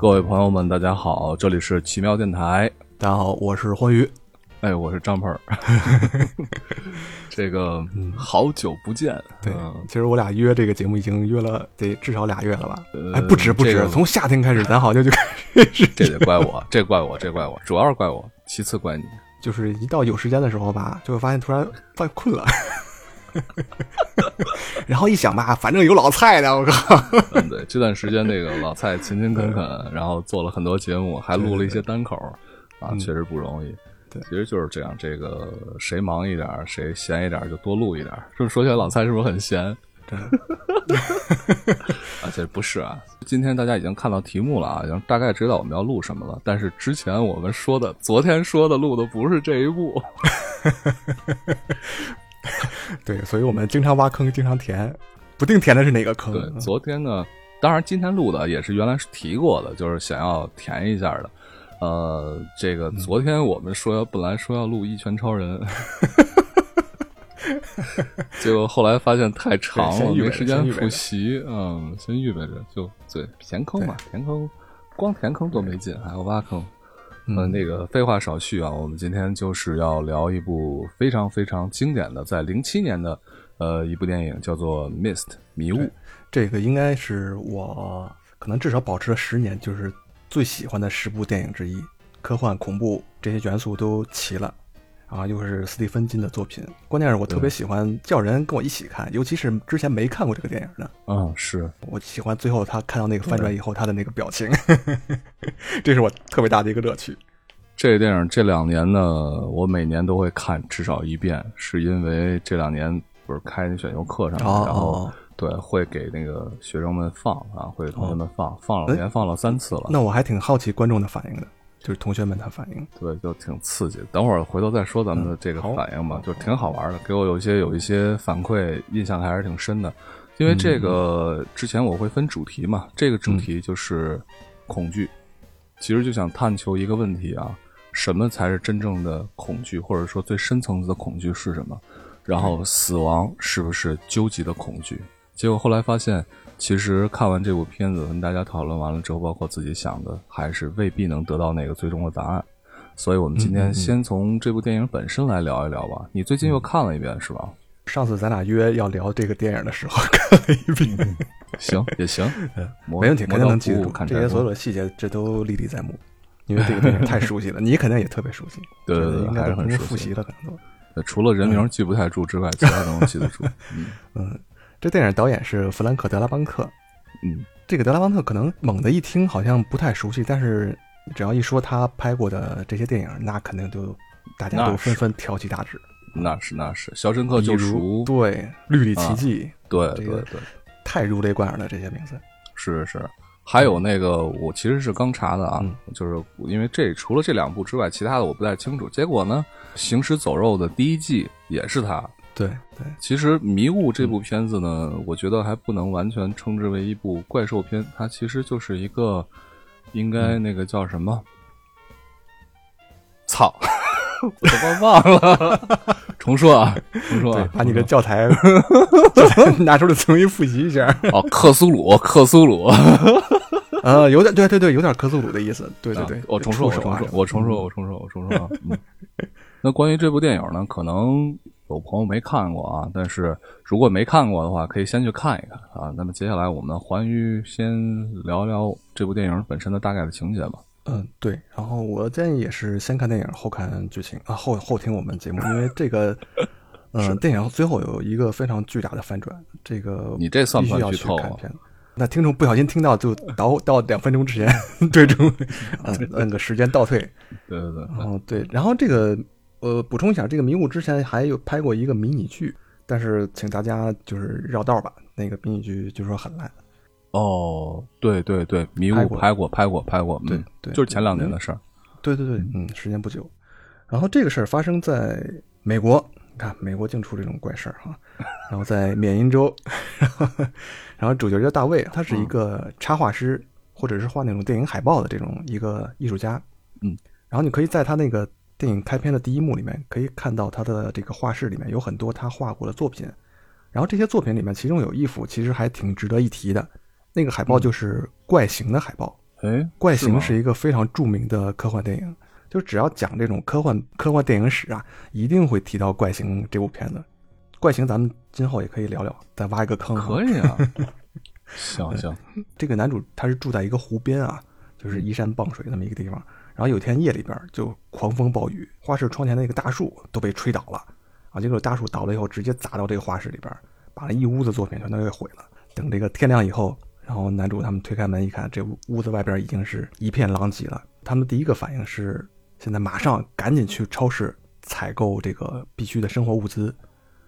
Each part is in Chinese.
各位朋友们，大家好，这里是奇妙电台。大家好，我是欢愉。哎，我是张鹏儿。这个好久不见。对，其实我俩约这个节目已经约了得至少俩月了吧？呃哎，不止不止，从夏天开始，咱好像就开始，这得怪我，这怪我，这怪我，主要是怪我，其次怪你。就是一到有时间的时候吧，就会发现突然发现困了。然后一想吧，反正有老蔡的，我靠，嗯，对，这段时间这个老蔡勤勤恳恳，然后做了很多节目，还录了一些单口啊，确实不容易。对其实就是这样，这个谁忙一点，谁闲一点就多录一点儿。是不是说起来老蔡是不是很闲？真的 啊，其实不是啊。今天大家已经看到题目了啊，已经大概知道我们要录什么了。但是之前我们说的，昨天说的录的不是这一部。对，所以我们经常挖坑，经常填，不定填的是哪个坑。对，昨天呢，当然今天录的也是原来是提过的，就是想要填一下的。呃，这个昨天我们说要本来说要录《一拳超人》，结果后来发现太长了，没时间复习，嗯，先预备着就对填坑嘛，填坑，光填坑多没劲，还要挖坑。嗯，那个废话少叙啊，我们今天就是要聊一部非常非常经典的，在零七年的呃一部电影，叫做《Mist》迷雾。这个应该是我可能至少保持了十年，就是最喜欢的十部电影之一，科幻、恐怖这些元素都齐了，啊，又是斯蒂芬金的作品。关键是我特别喜欢叫人跟我一起看，尤其是之前没看过这个电影的，嗯，是，我喜欢最后他看到那个翻转以后他的那个表情，这是我特别大的一个乐趣。这个电影这两年呢，我每年都会看至少一遍，是因为这两年不是开选修课上，哦然后哦对会给那个学生们放啊，会给同学们放，放了连放了三次了，那我还挺好奇观众的反应的，就是同学们的反应。对，就挺刺激。等会儿回头再说咱们的这个反应吧，就挺好玩的，给我有一些有一些反馈，印象还是挺深的。因为这个之前我会分主题嘛，这个主题就是恐惧，其实就想探求一个问题啊，什么才是真正的恐惧，或者说最深层次的恐惧是什么？然后死亡是不是究极的恐惧？结果后来发现，其实看完这部片子跟大家讨论完了之后，包括自己想的，还是未必能得到那个最终的答案。所以我们今天先从这部电影本身来聊一聊吧。你最近又看了一遍是吧？上次咱俩约要聊这个电影的时候 看了一遍，行也行，没问题，肯定能记住这些所有的细节，这都历历在目。因为这个电影太熟悉了，你肯定也特别熟悉。对对对应该还是很熟悉习了，可能都。呃除了人名记不太住之外，其他都能记得住。嗯嗯，这电影导演是弗兰克·德拉邦特。嗯，这个德拉邦特可能猛的一听好像不太熟悉，但是只要一说他拍过的这些电影，那肯定就大家都纷纷挑起大指。那是那是，《肖申克救赎》对，《绿里奇迹》对这个对对，太如雷贯耳了，这些名字。是是。还有那个，我其实是刚查的啊，嗯就是因为这除了这两部之外，其他的我不太清楚。结果呢，《行尸走肉》的第一季也是他。对对，其实《迷雾》这部片子呢，我觉得还不能完全称之为一部怪兽片，它其实就是一个，应该那个叫什么？操，我他妈忘了，重说啊，重说把你的教材教材拿出来重新复习一下。哦，克苏鲁，克苏鲁，呃，有点对对对，有点克苏鲁的意思。对对对啊，我重说，我重说，我重说，我重说，我重说啊。嗯，那关于这部电影呢，可能有朋友没看过啊，但是如果没看过的话，可以先去看一看啊。那么接下来我们环宇先聊聊这部电影本身的大概的情节吧。嗯，对。然后我建议也是先看电影后看剧情啊，后后听我们节目，因为这个，嗯、电影最后有一个非常巨大的反转，这个你这算不算剧透。那听众不小心听到就倒到两分钟之前，最终嗯按 个时间倒退。对对对，哦，对，然后这个呃，补充一下，这个《迷雾》之前还有拍过一个迷你剧，但是请大家就是绕道吧，那个迷你剧就说很烂。哦，对对对，迷雾拍过，拍过，拍过，对嗯，对就是前两年的事儿。对对对，嗯，时间不久。然后这个事儿发生在美国，你看美国净出这种怪事儿哈。然后在缅因州，然后然后主角叫大卫，他是一个插画师，或者是画那种电影海报的这种一个艺术家。嗯，然后你可以在他那个电影开篇的第一幕里面，可以看到他的这个画室里面有很多他画过的作品。然后这些作品里面，其中有一幅其实还挺值得一提的，那个海报就是怪形的海报。哎，怪形是一个非常著名的科幻电影，就只要讲这种科幻科幻电影史啊，一定会提到怪形这部片子。怪形咱们今后也可以聊聊，再挖一个坑。可以啊。行行，这个男主他是住在一个湖边啊，就是依山傍水那么一个地方。然后有天夜里边就狂风暴雨，画室窗前的那个大树都被吹倒了啊！结果大树倒了以后，直接砸到这个画室里边，把那一屋子作品全都给毁了。等这个天亮以后，然后男主他们推开门一看，这屋子外边已经是一片狼藉了。他们第一个反应是，现在马上赶紧去超市采购这个必须的生活物资，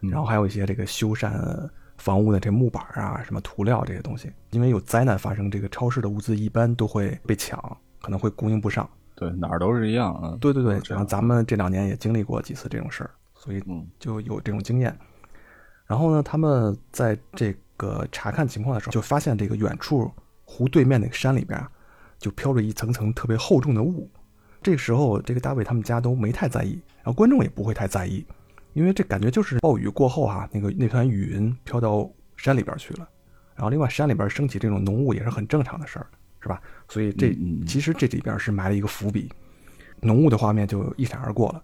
然后还有一些这个修缮房屋的这木板啊、什么涂料这些东西，因为有灾难发生，这个超市的物资一般都会被抢，可能会供应不上。对，哪儿都是一样啊。对对对，这样然后咱们这两年也经历过几次这种事儿，所以嗯就有这种经验。然后呢，他们在这个查看情况的时候，就发现这个远处湖对面那个山里边啊，就飘着一层层特别厚重的雾。这个时候，这个大卫他们家都没太在意，然后观众也不会太在意，因为这感觉就是暴雨过后哈、那个那团雨云飘到山里边去了。然后另外山里边升起这种浓雾也是很正常的事儿，是吧？所以这其实这里边是埋了一个伏笔，浓雾的画面就一闪而过了。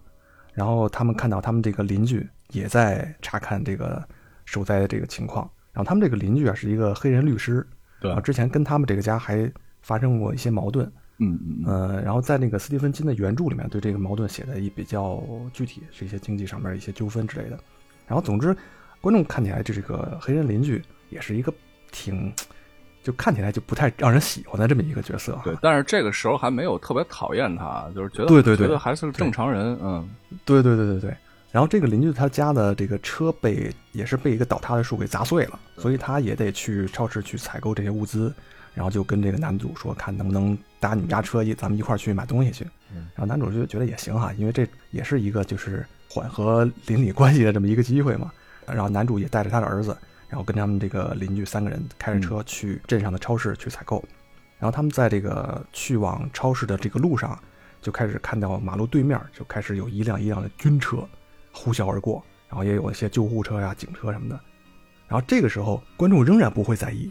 然后他们看到他们这个邻居也在查看这个受灾的这个情况。然后他们这个邻居啊是一个黑人律师，对然后之前跟他们这个家还发生过一些矛盾。嗯嗯嗯，呃，然后在那个斯蒂芬金的原著里面，对这个矛盾写的也比较具体，是一些经济上面的一些纠纷之类的。然后总之，观众看起来这个黑人邻居也是一个挺，就看起来就不太让人喜欢的这么一个角色哈。对，但是这个时候还没有特别讨厌他，就是觉得对对对觉得还是个正常人。嗯，对对对对对。然后这个邻居他家的这个车被也是被一个倒塌的树给砸碎了，所以他也得去超市去采购这些物资，然后就跟这个男主说，看能不能搭你们家车一咱们一块儿去买东西去。然后男主就觉得也行哈，因为这也是一个就是缓和邻里关系的这么一个机会嘛。然后男主也带着他的儿子，然后跟他们这个邻居三个人开着车去镇上的超市去采购。然后他们在这个去往超市的这个路上，就开始看到马路对面就开始有一辆一辆的军车呼啸而过，然后也有一些救护车呀、警车什么的。然后这个时候，观众仍然不会在意，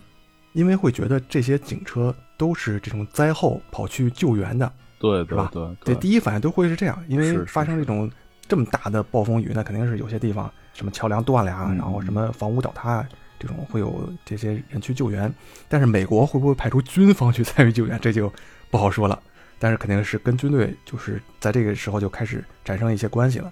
因为会觉得这些警车都是这种灾后跑去救援的，对是吧对第一反应都会是这样，因为发生这种这么大的暴风雨，那肯定是有些地方什么桥梁断了呀，嗯然后什么房屋倒塌啊，这种会有这些人去救援。但是美国会不会派出军方去参与救援，这就不好说了。但是肯定是跟军队就是在这个时候就开始产生一些关系了。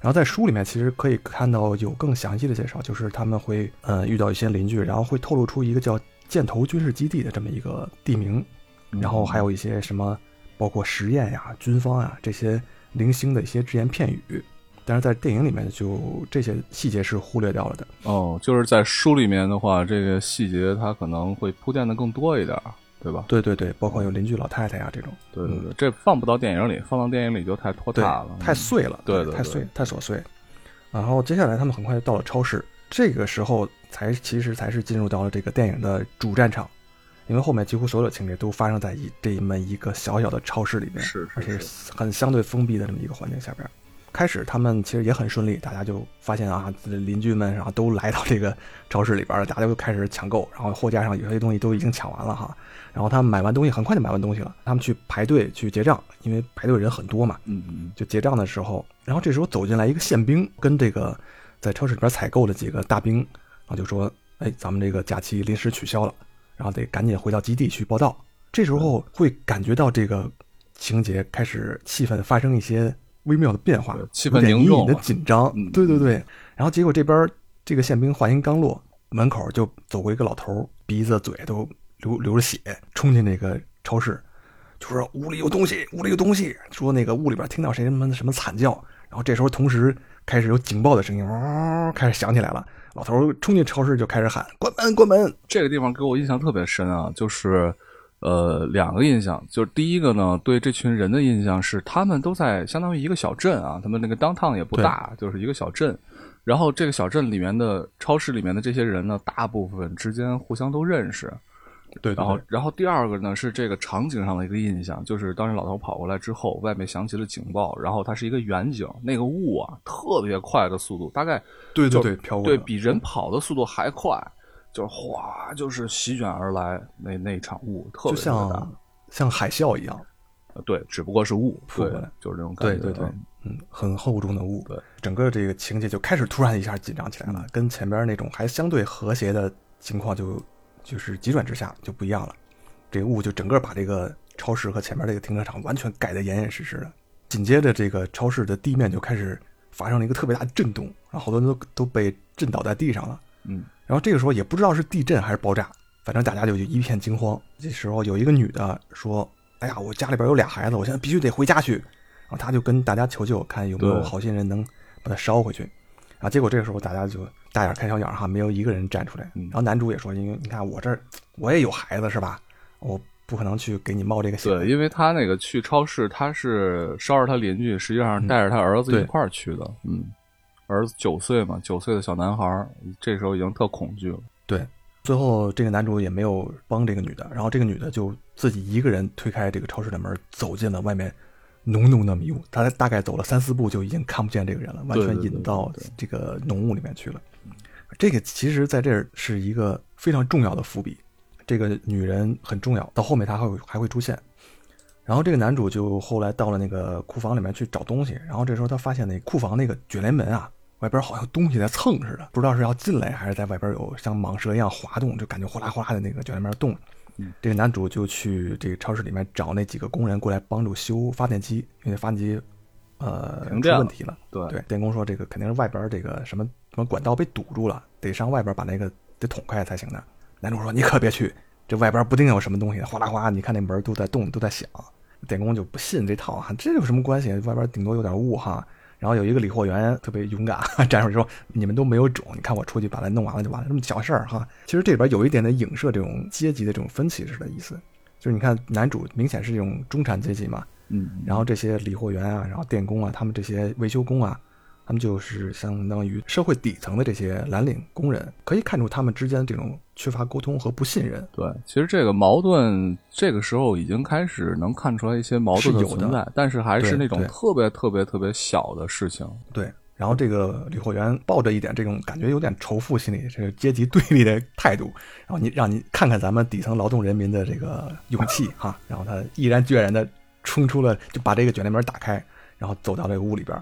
然后在书里面其实可以看到有更详细的介绍，就是他们会呃遇到一些邻居，然后会透露出一个叫箭头军事基地的这么一个地名，然后还有一些什么，包括实验呀、军方呀这些零星的一些只言片语，但是在电影里面就这些细节是忽略掉了的。哦，就是在书里面的话，这个细节它可能会铺垫的更多一点儿，对吧？对对对，包括有邻居老太太呀这种，对对对，这放不到电影里，放到电影里就太拖沓了，，太碎了，对对对太碎，太琐碎。然后接下来他们很快就到了超市，这个时候才其实才是进入到了这个电影的主战场，因为后面几乎所有的情节都发生在一这么一个小小的超市里面，是是而且是是很相对封闭的这么一个环境下边。开始他们其实也很顺利，大家就发现啊，邻居们然后都来到这个超市里边了，大家都开始抢购，然后货架上有些东西都已经抢完了哈。然后他们买完东西，很快就买完东西了，他们去排队去结账，因为排队人很多嘛。嗯嗯就结账的时候，然后这时候走进来一个宪兵，跟这个在超市里边采购的几个大兵，然后就说：“哎，咱们这个假期临时取消了，然后得赶紧回到基地去报道。”这时候会感觉到这个情节开始气氛发生一些微妙的变化，气氛凝重了紧张。嗯对对对，然后结果这边这个宪兵话音刚落，门口就走过一个老头，鼻子嘴都流流着血，冲进那个超市，就说屋里有东西，屋里有东西，说那个屋里边听到谁什么什么惨叫，然后这时候同时开始有警报的声音，嗷开始响起来了。老头冲进超市就开始喊：“关门，关门这个地方给我印象特别深啊，就是呃两个印象，就是第一个呢，对这群人的印象是他们都在相当于一个小镇啊，他们那个 downtown 也不大，就是一个小镇。然后这个小镇里面的超市里面的这些人呢，大部分之间互相都认识。！”对然后，然后第二个呢是这个场景上的一个印象，就是当时老头跑过来之后，外面响起了警报，然后它是一个远景，那个雾啊特别快的速度，大概就对对对，飘过对比人跑的速度还快，就是哗，就是席卷而来那那场雾，特别像像海啸一样。呃，对，只不过是雾，扑过来，就是这种感觉。对对对，嗯，很厚重的雾。对，整个这个情节就开始突然一下紧张起来了，跟前边那种还相对和谐的情况就就是急转直下，就不一样了。这个雾就整个把这个超市和前面这个停车场完全盖得严严实实的。紧接着，这个超市的地面就开始发生了一个特别大的震动，然后好多人都都被震倒在地上了。嗯，然后这个时候也不知道是地震还是爆炸，反正大家就一片惊慌。这时候有一个女的说。哎呀，我家里边有俩孩子，我现在必须得回家去。然后她就跟大家求救，看有没有好心人能把她捎回去。然后结果这个时候大家就大眼看小眼哈，没有一个人站出来。然后男主也说：“因为你看我这我也有孩子是吧？我不可能去给你冒这个险。”对，因为他那个去超市，他是捎着他邻居，实际上带着他儿子一块儿去的。嗯，儿子九岁嘛，九岁的小男孩，这时候已经特恐惧了。对。最后，这个男主也没有帮这个女的，然后这个女的就自己一个人推开这个超市的门，走进了外面浓浓的迷雾。她大概走了三四步，就已经看不见这个人了，完全引到这个浓雾里面去了。这个其实在这儿是一个非常重要的伏笔，这个女人很重要，到后面她还会还会出现。然后这个男主就后来到了那个库房里面去找东西，然后这时候他发现那库房那个卷帘门啊。外边好像东西在蹭似的，不知道是要进来还是在外边有像蟒蛇一样滑动，就感觉哗啦哗啦的那个就在那边动。这个男主就去这个超市里面找那几个工人过来帮助修发电机，因为发电机呃出问题了。对对，电工说这个肯定是外边这个什么什么管道被堵住了，得上外边把那个得捅开才行的。男主说你可别去，这外边不定有什么东西，哗啦哗，你看那门都在动，都在响。电工就不信这套哈，这有什么关系？外边顶多有点雾哈。然后有一个理货员特别勇敢，站出来说：“你们都没有种，你看我出去把它弄完了就完了，这么小事儿哈。”其实这里边有一点点影射这种阶级的这种分歧式的意思，就是你看男主明显是这种中产阶级嘛，嗯，然后这些理货员啊，然后电工啊，他们这些维修工啊。他们就是相当于社会底层的这些蓝领工人，可以看出他们之间这种缺乏沟通和不信任。对，其实这个矛盾这个时候已经开始能看出来一些矛盾的存在，但是还是那种特别特别特别小的事情。对，然后这个理货员抱着一点这种感觉有点仇富心理，这个阶级对立的态度，然后你让你看看咱们底层劳动人民的这个勇气 哈，然后他毅然决然的冲出了，就把这个卷帘门打开，然后走到这个屋里边。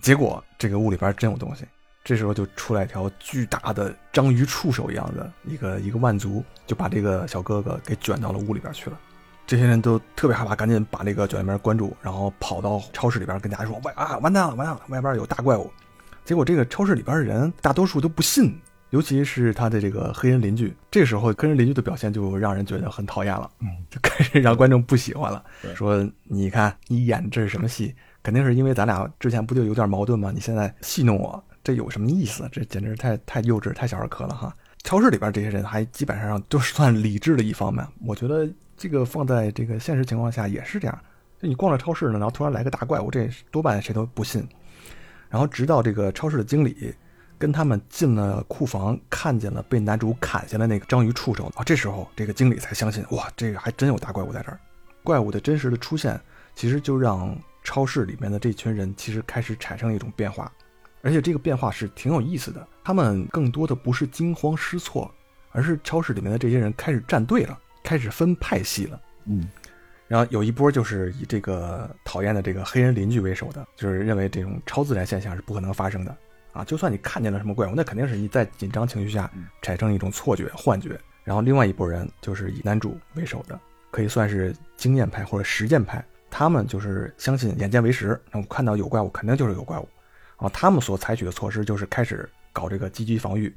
结果这个屋里边真有东西，这时候就出来一条巨大的章鱼触手一样的一个一个万足，就把这个小哥哥给卷到了屋里边去了。这些人都特别害怕，赶紧把这个卷帘门关住，然后跑到超市里边跟大家说：“外啊，完蛋了，完蛋了，外边有大怪物。”结果这个超市里边的人大多数都不信，尤其是他的这个黑人邻居。这时候黑人邻居的表现就让人觉得很讨厌了，嗯，就开始让观众不喜欢了，说：“你看你演这是什么戏？”肯定是因为咱俩之前不就有点矛盾吗？你现在戏弄我，这有什么意思？这简直太太幼稚、太小儿科了哈！超市里边这些人还基本上都是算理智的一方面。我觉得这个放在这个现实情况下也是这样。就你逛着超市呢，然后突然来个大怪物，这多半谁都不信。然后直到这个超市的经理跟他们进了库房，看见了被男主砍下来那个章鱼触手啊，这时候这个经理才相信，哇，这个还真有大怪物在这儿。怪物的真实的出现，其实就让。超市里面的这群人其实开始产生一种变化，而且这个变化是挺有意思的。他们更多的不是惊慌失措，而是超市里面的这些人开始站队了，开始分派系了。嗯，然后有一波就是以这个讨厌的这个黑人邻居为首的，就是认为这种超自然现象是不可能发生的啊！就算你看见了什么怪物，那肯定是你在紧张情绪下产生一种错觉、幻觉。然后另外一拨人就是以男主为首的，可以算是经验派或者实践派。他们就是相信眼见为实，那我看到有怪物，肯定就是有怪物，啊，他们所采取的措施就是开始搞这个积极防御，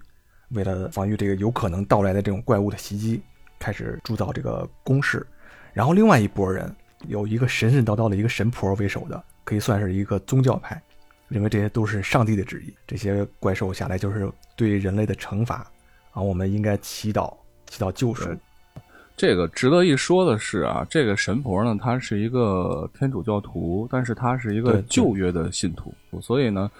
为了防御这个有可能到来的这种怪物的袭击，开始铸造这个工事。然后另外一拨人有一个神神叨叨的一个神婆为首的，可以算是一个宗教派，认为这些都是上帝的旨意，这些怪兽下来就是对人类的惩罚，啊，我们应该祈祷，祈祷救赎。这个值得一说的是啊，这个神婆呢，她是一个天主教徒，但是她是一个旧约的信徒，所以呢，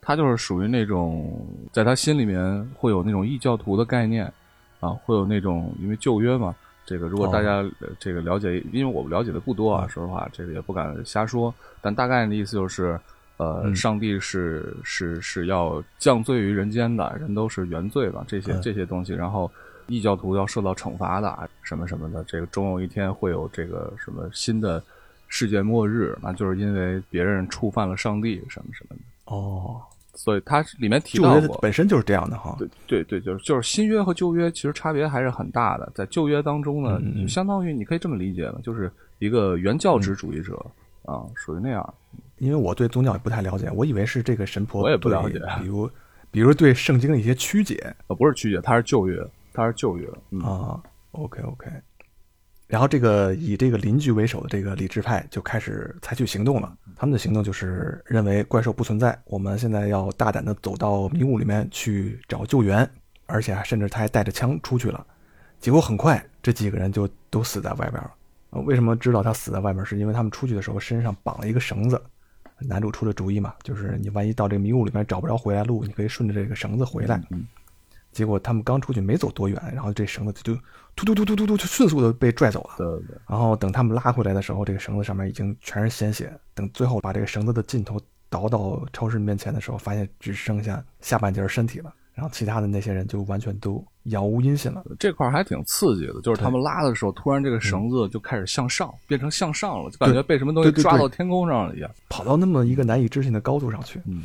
她就是属于那种在她心里面会有那种异教徒的概念啊，会有那种因为旧约嘛，这个如果大家这个了解，因为我们了解的不多啊，说实话，这个也不敢瞎说，但大概的意思就是，呃，上帝是是是要降罪于人间的，人都是原罪吧，这些这些东西，然后。异教徒要受到惩罚的，什么什么的。这个终有一天会有这个什么新的世界末日，那就是因为别人触犯了上帝，什么什么的。哦，所以它里面提到过，本身就是这样的哈。对对对，就是就是新约和旧约其实差别还是很大的。在旧约当中呢，嗯嗯就相当于你可以这么理解了，就是一个原教旨主义者、啊，属于那样。因为我对宗教也不太了解，我以为是这个神婆我也不了解比如比如对圣经的一些曲解呃，不是曲解，它是旧约，它是旧约。嗯，啊。OK OK，然后这个以这个邻居为首的这个理智派就开始采取行动了。他们的行动就是认为怪兽不存在，我们现在要大胆的走到迷雾里面去找救援，而且还甚至他还带着枪出去了。结果很快，这几个人就都死在外边了。呃为什么知道他死在外边？是因为他们出去的时候身上绑了一个绳子。男主出的主意嘛，就是你万一到这个迷雾里面找不着回来路，你可以顺着这个绳子回来。嗯结果他们刚出去没走多远，然后这绳子就突突突突突突就迅速的被拽走了。对对对，然后等他们拉回来的时候，这个绳子上面已经全是鲜血。等最后把这个绳子的尽头倒到超市面前的时候，发现只剩下下半截身体了。然后其他的那些人就完全都杳无音信了。这块儿还挺刺激的，就是他们拉的时候，突然这个绳子就开始向上，变成向上了，就感觉被什么东西抓到天空上了一样。跑到那么一个难以置信的高度上去，嗯，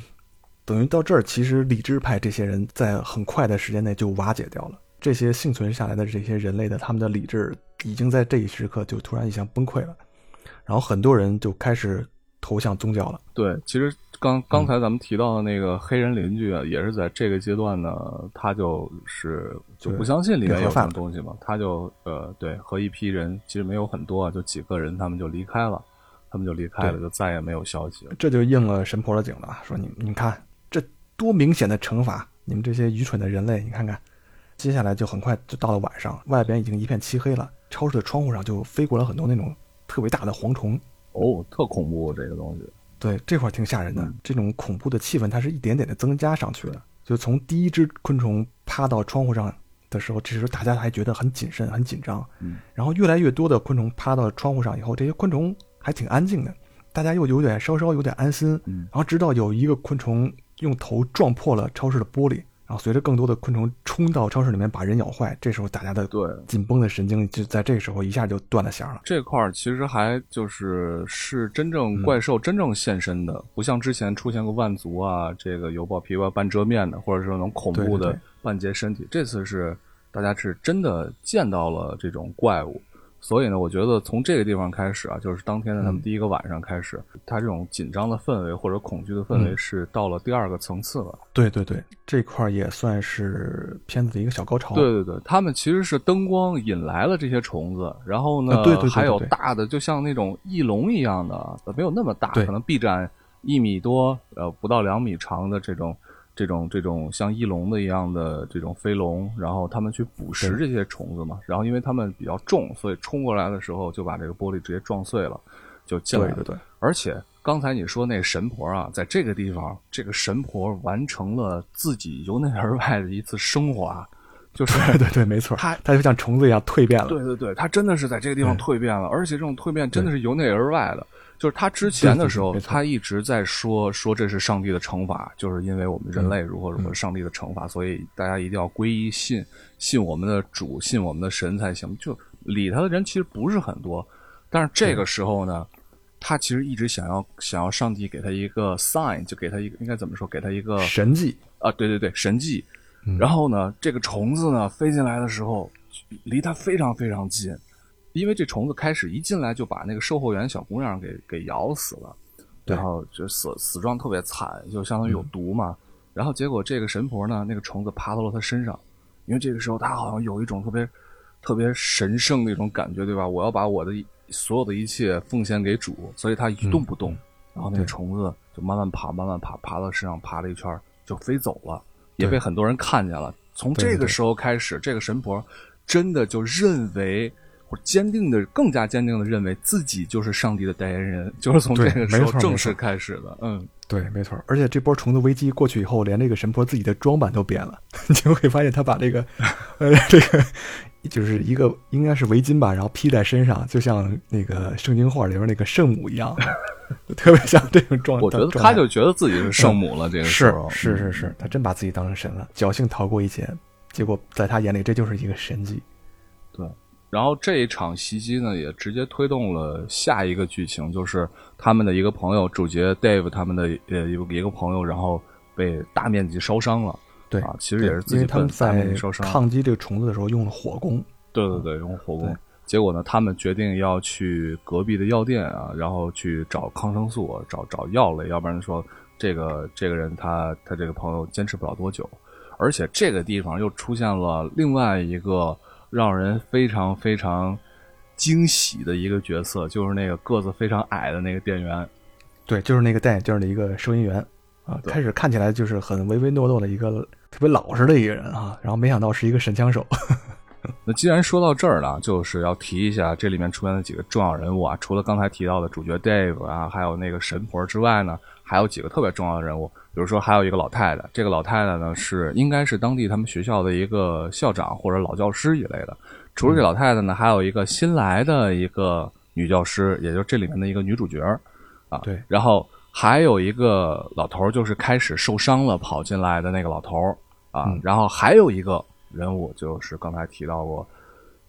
等于到这儿，其实理智派这些人在很快的时间内就瓦解掉了。这些幸存下来的这些人类的他们的理智，已经在这一时刻就突然一下崩溃了，然后很多人就开始投向宗教了。对，其实刚刚才咱们提到的那个黑人邻居啊，也是在这个阶段呢，他就是就不相信里面有什么东西嘛，他就呃对和一批人其实没有很多啊，就几个人他们就离开了，他们就离开了，对就再也没有消息了。这就应了神婆的警了啊，说你你看这多明显的惩罚，你们这些愚蠢的人类，你看看。接下来就很快就到了晚上，外边已经一片漆黑了，超市的窗户上就飞过了很多那种特别大的蝗虫。哦，特恐怖这个东西。对，这块儿挺吓人的。嗯这种恐怖的气氛，它是一点点的增加上去的。就从第一只昆虫趴到窗户上的时候，这时候大家还觉得很谨慎、很紧张。嗯，然后越来越多的昆虫趴到窗户上以后，这些昆虫还挺安静的，大家又有点稍稍有点安心。嗯然后直到有一个昆虫用头撞破了超市的玻璃，然后随着更多的昆虫冲到超市里面把人咬坏，这时候大家的对，紧绷的神经就在这时候一下就断了弦了。这块儿其实还就是是真正嗯怪兽真正现身的，不像之前出现过万族啊，这个油爆皮包半遮面的，或者是那种恐怖的半截身体。这次是大家是真的见到了这种怪物，所以呢，我觉得从这个地方开始啊，就是当天的他们嗯第一个晚上开始，他这种紧张的氛围或者恐惧的氛围嗯是到了第二个层次了。对对对，这块儿也算是片子的一个小高潮。对对对，他们其实是灯光引来了这些虫子，然后呢，啊对对对对还有大的，就像那种翼龙一样的，呃没有那么大，可能臂展一米多，呃，不到两米长的这种。这种这种像翼龙的一样的这种飞龙，然后他们去捕食这些虫子嘛，然后因为他们比较重，所以冲过来的时候就把这个玻璃直接撞碎了，就进来了。对对对，而且刚才你说那神婆啊，在这个地方，这个神婆完成了自己由内而外的一次升华，就是对对对，没错，它它就像虫子一样蜕变了。对对对，他真的是在这个地方嗯蜕变了，而且这种蜕变真的是由内而外的。就是他之前的时候，他一直在说说这是上帝的惩罚，就是因为我们人类如何如何嗯。上帝的惩罚，所以大家一定要皈依信信我们的主，信我们的神才行。就理他的人其实不是很多，但是这个时候呢，他其实一直想要想要上帝给他一个 sign，就给他一个应该怎么说，给他一个神迹，啊，对对对，神迹。嗯。然后呢，这个虫子呢飞进来的时候，离他非常非常近，因为这虫子开始一进来就把那个售货员小姑娘给给咬死了，然后就死死状特别惨，就相当于有毒嘛。然后结果这个神婆呢，那个虫子爬到了她身上，因为这个时候她好像有一种特别特别神圣的一种感觉，对吧？我要把我的所有的一切奉献给主，所以她一动不动。然后那个虫子就慢慢爬，慢慢爬，爬到身上爬了一圈就飞走了，也被很多人看见了。从这个时候开始，这个神婆真的就认为，坚定的、更加坚定的认为自己就是上帝的代言人，就是从这个时候正式开始的。嗯，对，没错。而且这波虫子危机过去以后，连这个神婆自己的装扮都变了，你就会发现他把这个，呃，这个就是一个应该是围巾吧，然后披在身上，就像那个圣经画里边那个圣母一样，特别像这种状态。我觉得他就觉得自己是圣母了。这个时是候是是是，他真把自己当成神了，侥幸逃过一劫。结果在他眼里这就是一个神迹。对，然后这一场袭击呢，也直接推动了下一个剧情，就是他们的一个朋友，主角 Dave 他们的呃一个一个朋友，然后被大面积烧伤了。对啊，其实也是自己因为他们大面在积烧伤。抗击这个虫子的时候用了火攻，对对对，用火攻对。结果呢，他们决定要去隔壁的药店啊，然后去找抗生素，找找药类，要不然说这个这个人他他这个朋友坚持不了多久。而且这个地方又出现了另外一个让人非常非常惊喜的一个角色，就是那个个子非常矮的那个店员。对，就是那个戴眼镜的一个收银员啊，开始看起来就是很唯唯诺诺的一个特别老实的一个人啊，然后没想到是一个神枪手。那既然说到这儿了，就是要提一下这里面出现的几个重要人物啊，除了刚才提到的主角 Dave 啊，还有那个神婆之外呢，还有几个特别重要的人物，比如说还有一个老太太，这个老太太呢是应该是当地他们学校的一个校长或者老教师一类的。除了这老太太呢，还有一个新来的一个女教师，也就是这里面的一个女主角啊。对然后还有一个老头儿，就是开始受伤了跑进来的那个老头儿啊。嗯然后还有一个人物，就是刚才提到过，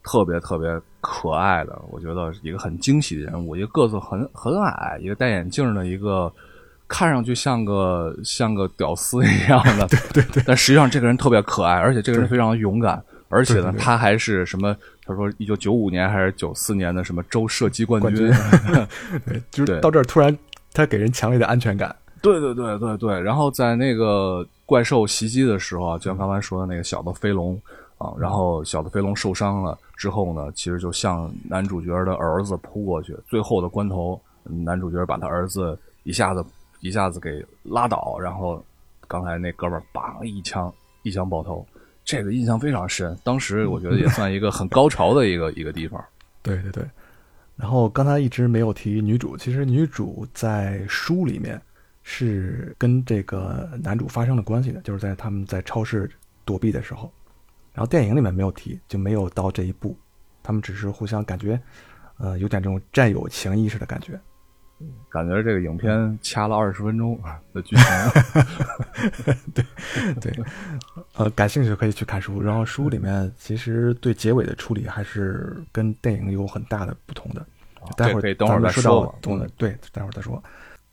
特别特别可爱的，我觉得一个很惊喜的人物，一个个子很很矮，一个戴眼镜的一个。看上去像个像个屌丝一样的，对对对，但实际上这个人特别可爱，而且这个人非常的勇敢，而且呢，他还是什么？他说一九九五年还是九四年的什么州射击冠军，对，就是到这儿突然他给人强烈的安全感。对对对对对，然后在那个怪兽袭击的时候啊，就像刚才说的那个小的飞龙啊，然后小的飞龙受伤了之后呢，其实就向男主角的儿子扑过去，最后的关头，男主角把他儿子一下子一下子给拉倒，然后刚才那哥们儿梆一枪一枪爆头，这个印象非常深，当时我觉得也算一个很高潮的一个一个地方。对对对。然后刚才一直没有提女主，其实女主在书里面是跟这个男主发生了关系的，就是在他们在超市躲避的时候，然后电影里面没有提，就没有到这一步，他们只是互相感觉，呃，有点这种战友情意识的感觉。感觉这个影片掐了二十分钟 的剧情，对对，呃，感兴趣可以去看书。然后书里面其实对结尾的处理还是跟电影有很大的不同的。待会儿等会儿再说吧到对，待会儿再说。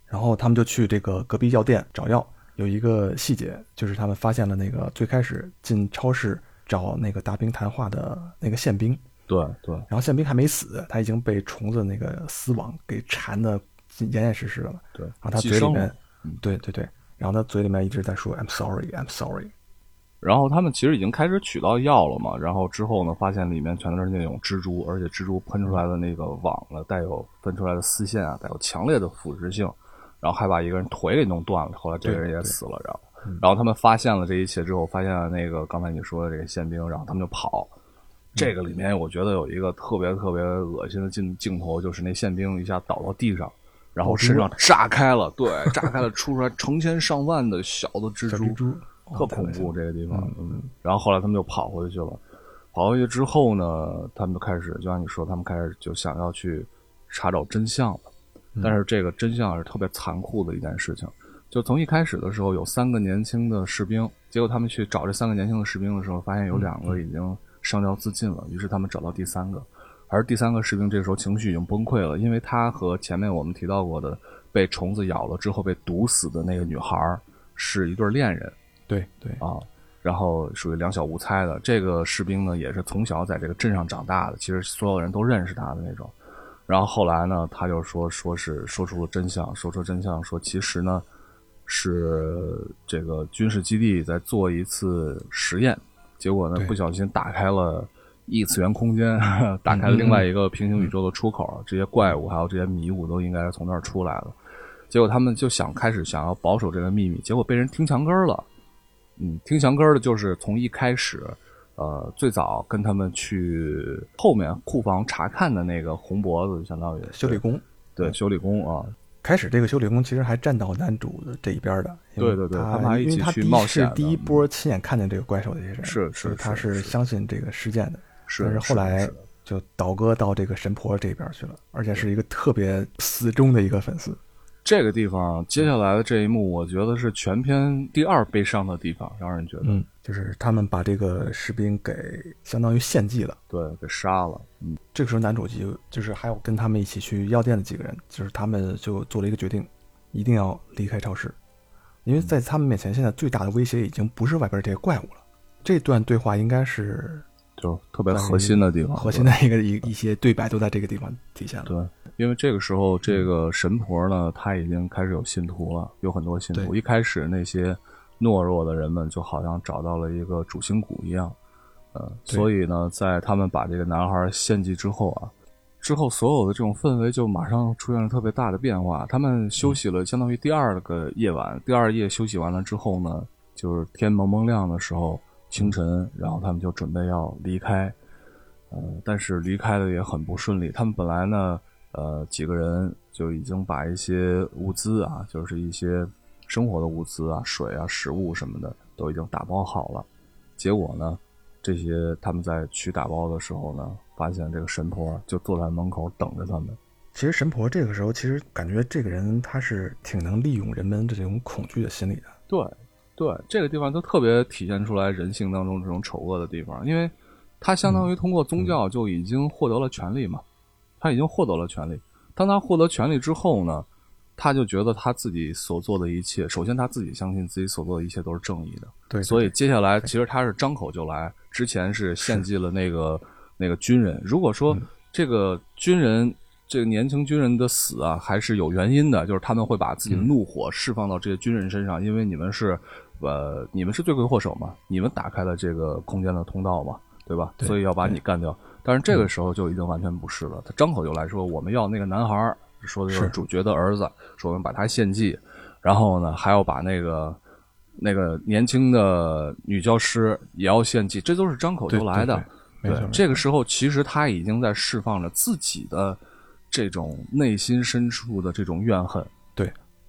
然后他们就去这个隔壁药店找药，有一个细节就是他们发现了那个最开始进超市找那个大兵谈话的那个宪兵，对对。然后宪兵还没死，他已经被虫子那个丝网给缠的严严实实的了。对，然后他嘴里面对对对，然后他嘴里面一直在说 "I'm sorry, I'm sorry"。然后他们其实已经开始取到药了嘛，然后之后呢，发现里面全都是那种蜘蛛，而且蜘蛛喷出来的那个网呢，带有喷出来的丝线啊，带有强烈的腐蚀性，然后还把一个人腿给弄断了，后来这个人也死了，然后，然后他们发现了这一切之后，发现了那个刚才你说的这个宪兵，然后他们就跑。这个里面我觉得有一个特别特别恶心的镜镜头，就是那宪兵一下倒到地上，然后身上炸开了，对，炸开了，出出来成千上万的小的蜘蛛，蜘蛛特恐怖这个地方。嗯，然后后来他们就跑回去了，跑回去之后呢，他们就开始，就像你说，他们开始就想要去查找真相了。但是这个真相是特别残酷的一件事情。就从一开始的时候，有三个年轻的士兵，结果他们去找这三个年轻的士兵的时候，发现有两个已经上吊自尽了。于是他们找到第三个，而第三个士兵这个时候情绪已经崩溃了，因为他和前面我们提到过的被虫子咬了之后被毒死的那个女孩是一对恋人。对对啊，然后属于两小无猜的。这个士兵呢，也是从小在这个镇上长大的，其实所有人都认识他的那种。然后后来呢，他就说说是说出了真相，说出真相，说其实呢是这个军事基地在做一次实验，结果呢不小心打开了异次元空间，打开了另外一个平行宇宙的出口，这些怪物还有这些迷雾都应该是从那儿出来的。结果他们就想开始想要保守这个秘密，结果被人听墙根儿了。嗯，听墙根儿的就是从一开始，呃，最早跟他们去后面库房查看的那个红脖子，相当于修理工。对修理工啊，开始这个修理工其实还站到男主的这一边的，因为对对对他他们一起因为他去第一是冒险第一波亲眼看见这个怪兽的这些人，是是他是是相信这个事件的。是但是后来就倒戈到这个神婆这边去了，而且是一个特别死忠的一个粉丝。这个地方接下来的这一幕，我觉得是全片第二悲伤的地方，让人觉得，嗯，就是他们把这个士兵给相当于献祭了，对，给杀了。嗯，这个时候男主就就是还有跟他们一起去药店的几个人，就是他们就做了一个决定，一定要离开超市，因为在他们面前，现在最大的威胁已经不是外边这些怪物了。这段对话应该是就特别核心的地方，核心的一个一一些对白都在这个地方体现了。对，因为这个时候这个神婆呢，她已经开始有信徒了，有很多信徒。一开始那些懦弱的人们就好像找到了一个主心骨一样，呃，所以呢，在他们把这个男孩献祭之后啊，之后所有的这种氛围就马上出现了特别大的变化。他们休息了相当于第二个夜晚，第二夜休息完了之后呢，就是天蒙蒙亮的时候。清晨，然后他们就准备要离开，呃，但是离开的也很不顺利。他们本来呢，呃，几个人就已经把一些物资啊，就是一些生活的物资啊、水啊、食物什么的都已经打包好了。结果呢，这些他们在去打包的时候呢，发现这个神婆就坐在门口等着他们。其实神婆这个时候，其实感觉这个人他是挺能利用人们的这种恐惧的心理的。对。对这个地方都特别体现出来人性当中这种丑恶的地方，因为他相当于通过宗教就已经获得了权利嘛，他已经获得了权利。当他获得权利之后呢，他就觉得他自己所做的一切，首先他自己相信自己所做的一切都是正义的。对，所以接下来其实他是张口就来，之前是献祭了那个那个军人。如果说这个军人这个年轻军人的死啊，还是有原因的，就是他们会把自己的怒火释放到这些军人身上，因为你们是。呃，你们是罪魁祸首嘛？你们打开了这个空间的通道嘛？对吧？所以要把你干掉。但是这个时候就已经完全不是了。他张口就来说：“我们要那个男孩说的是主角的儿子，说我们把他献祭，然后呢，还要把那个那个年轻的女教师也要献祭。这都是张口就来的。对，这个时候其实他已经在释放着自己的这种内心深处的这种怨恨。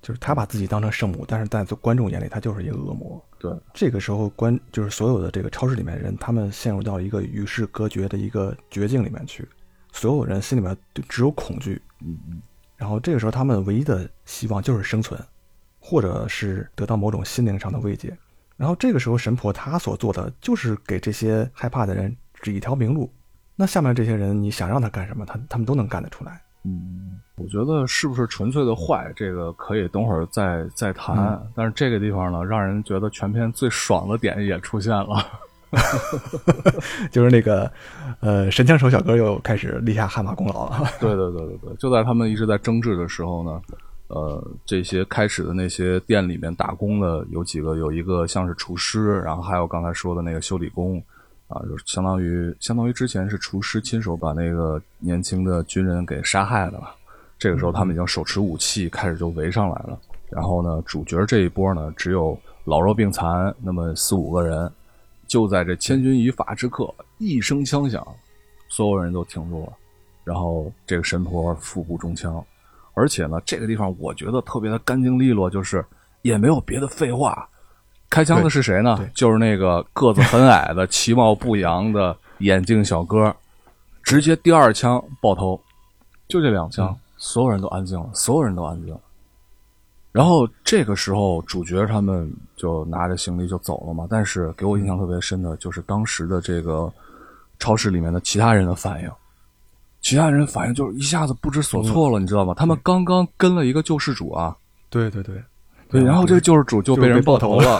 对。就是他把自己当成圣母，但是在观众眼里，他就是一个恶魔。对，这个时候观就是所有的这个超市里面的人，他们陷入到一个与世隔绝的一个绝境里面去，所有人心里面只有恐惧。嗯嗯。然后这个时候，他们唯一的希望就是生存，或者是得到某种心灵上的慰藉。然后这个时候，神婆她所做的就是给这些害怕的人指一条明路。那下面这些人，你想让他干什么，他他们都能干得出来。嗯，我觉得是不是纯粹的坏，这个可以等会儿再再谈。但是这个地方呢，让人觉得全片最爽的点也出现了，就是那个呃，神枪手小哥又开始立下汗马功劳了。对对对对对，就在他们一直在争执的时候呢，呃，这些开始的那些店里面打工的有几个，有一个像是厨师，然后还有刚才说的那个修理工。啊，就是相当于相当于之前是厨师亲手把那个年轻的军人给杀害了嘛。这个时候他们已经手持武器，开始就围上来了。然后呢，主角这一波呢，只有老弱病残那么四五个人。就在这千钧一发之刻，一声枪响，所有人都停住了。然后这个神婆腹部中枪，而且呢，这个地方我觉得特别的干净利落，就是也没有别的废话。开枪的是谁呢？就是那个个子很矮的、其貌不扬的眼镜小哥，直接第二枪爆头，就这两枪，所有人都安静了，所有人都安静了。然后这个时候，主角他们就拿着行李就走了。嘛。但是给我印象特别深的就是当时的这个超市里面的其他人的反应，其他人反应就是一下子不知所措了，你知道吗？他们刚刚跟了。一个救世主啊，对对对。对，然后这个救世主就被人爆头了。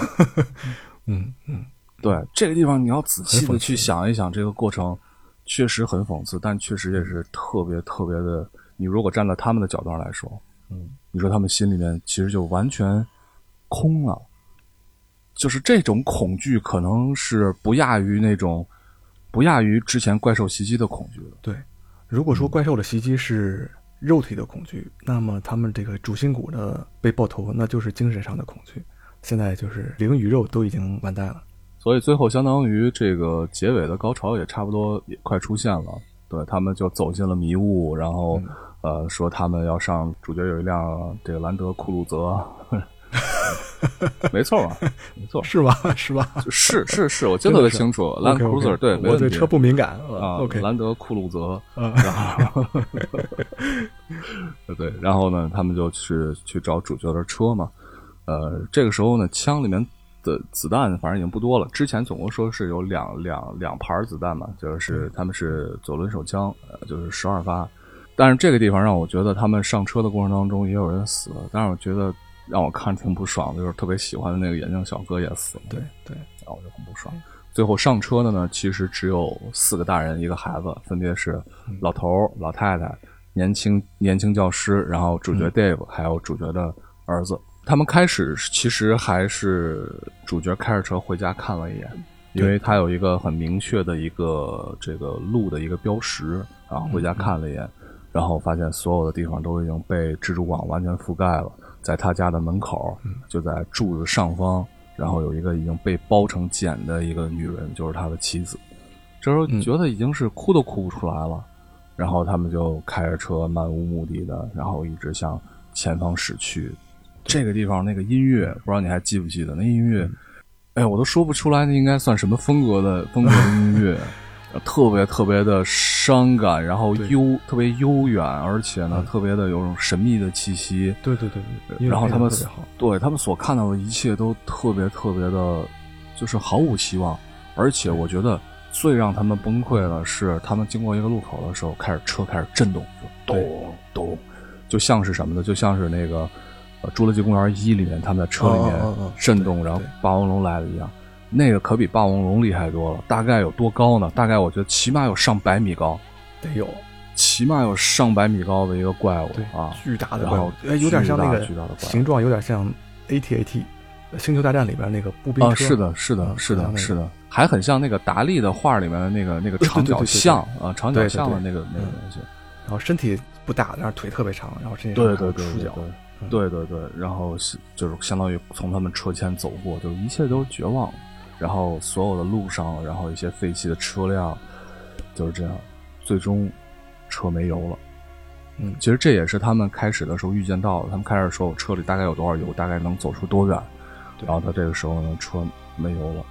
嗯嗯，对，这个地方你要仔细的去想一想，这个过程确实很讽刺，但确实也是特别特别的。你如果站在他们的角度上来说，嗯，你说他们心里面其实就完全空了，就是这种恐惧可能是不亚于那种不亚于之前怪兽袭击的恐惧的。对，如果说怪兽的袭击是。肉体的恐惧，那么他们这个主心骨的被爆头，那就是精神上的恐惧。现在就是灵与肉都已经完蛋了，所以最后相当于这个结尾的高潮也差不多也快出现了。对他们就走进了迷雾，然后呃说他们要上主角有一辆这个兰德酷路泽，没错嘛，没错，是吧？是吧？是是是，我记得特别清楚，Land Cruiser，对，我对车不敏感啊。OK，兰德酷路泽，然后，对，然后呢，他们就去去找主角的车嘛。呃，这个时候呢，枪里面的子弹反正已经不多了。之前总共说是有两两两盘子弹嘛，就是他们是左轮手枪，就是十二发。但是这个地方让我觉得他们上车的过程当中也有人死了，但是我觉得让我看挺不爽的，就是特别喜欢的那个眼镜小哥也死了。对对，然后我就很不爽。最后上车的呢，其实只有四个大人一个孩子，分别是老头、老太太、年轻年轻教师，然后主角 Dave 还有主角的儿子。他们开始其实还是主角开着车回家看了一眼，因为他有一个很明确的一个这个路的一个标识，然后回家看了一眼。然后发现所有的地方都已经被蜘蛛网完全覆盖了，在他家的门口，就在柱子上方，然后有一个已经被包成茧的一个女人，就是他的妻子。这时候觉得已经是哭都哭不出来了，然后他们就开着车漫无目的的，然后一直向前方驶去。这个地方那个音乐，不知道你还记不记得那音乐？哎，我都说不出来，那应该算什么风格的风格的音乐。特别特别的伤感，然后悠特别悠远，而且呢，特别的有种神秘的气息。对对对对，然后他们对他们所看到的一切都特别特别的，就是毫无希望。而且我觉得最让他们崩溃的是，他们经过一个路口的时候，开始车开始震动，就咚咚，就像是什么呢？就像是那个《侏罗纪公园一》里面他们在车里面震动，然后霸王龙来了一样。那个可比霸王龙厉害多了，大概有多高呢？大概我觉得起码有上百米高，得有，起码有上百米高的一个怪物啊，巨大的怪物，哎，有点像那个形状，有点像 AT-AT，星球大战里边那个步兵车，是的，是的，是的，是的，还很像那个达利的画里面的那个那个长角象啊，长角象的那个那个东西，然后身体不大，但是腿特别长，然后身体对对对对对对对，然后就是相当于从他们车前走过，就一切都绝望。然后所有的路上，然后一些废弃的车辆，就是这样，最终车没油了。嗯，其实这也是他们开始的时候预见到的。他们开始说我车里大概有多少油，大概能走出多远。然后他这个时候呢，车没油了。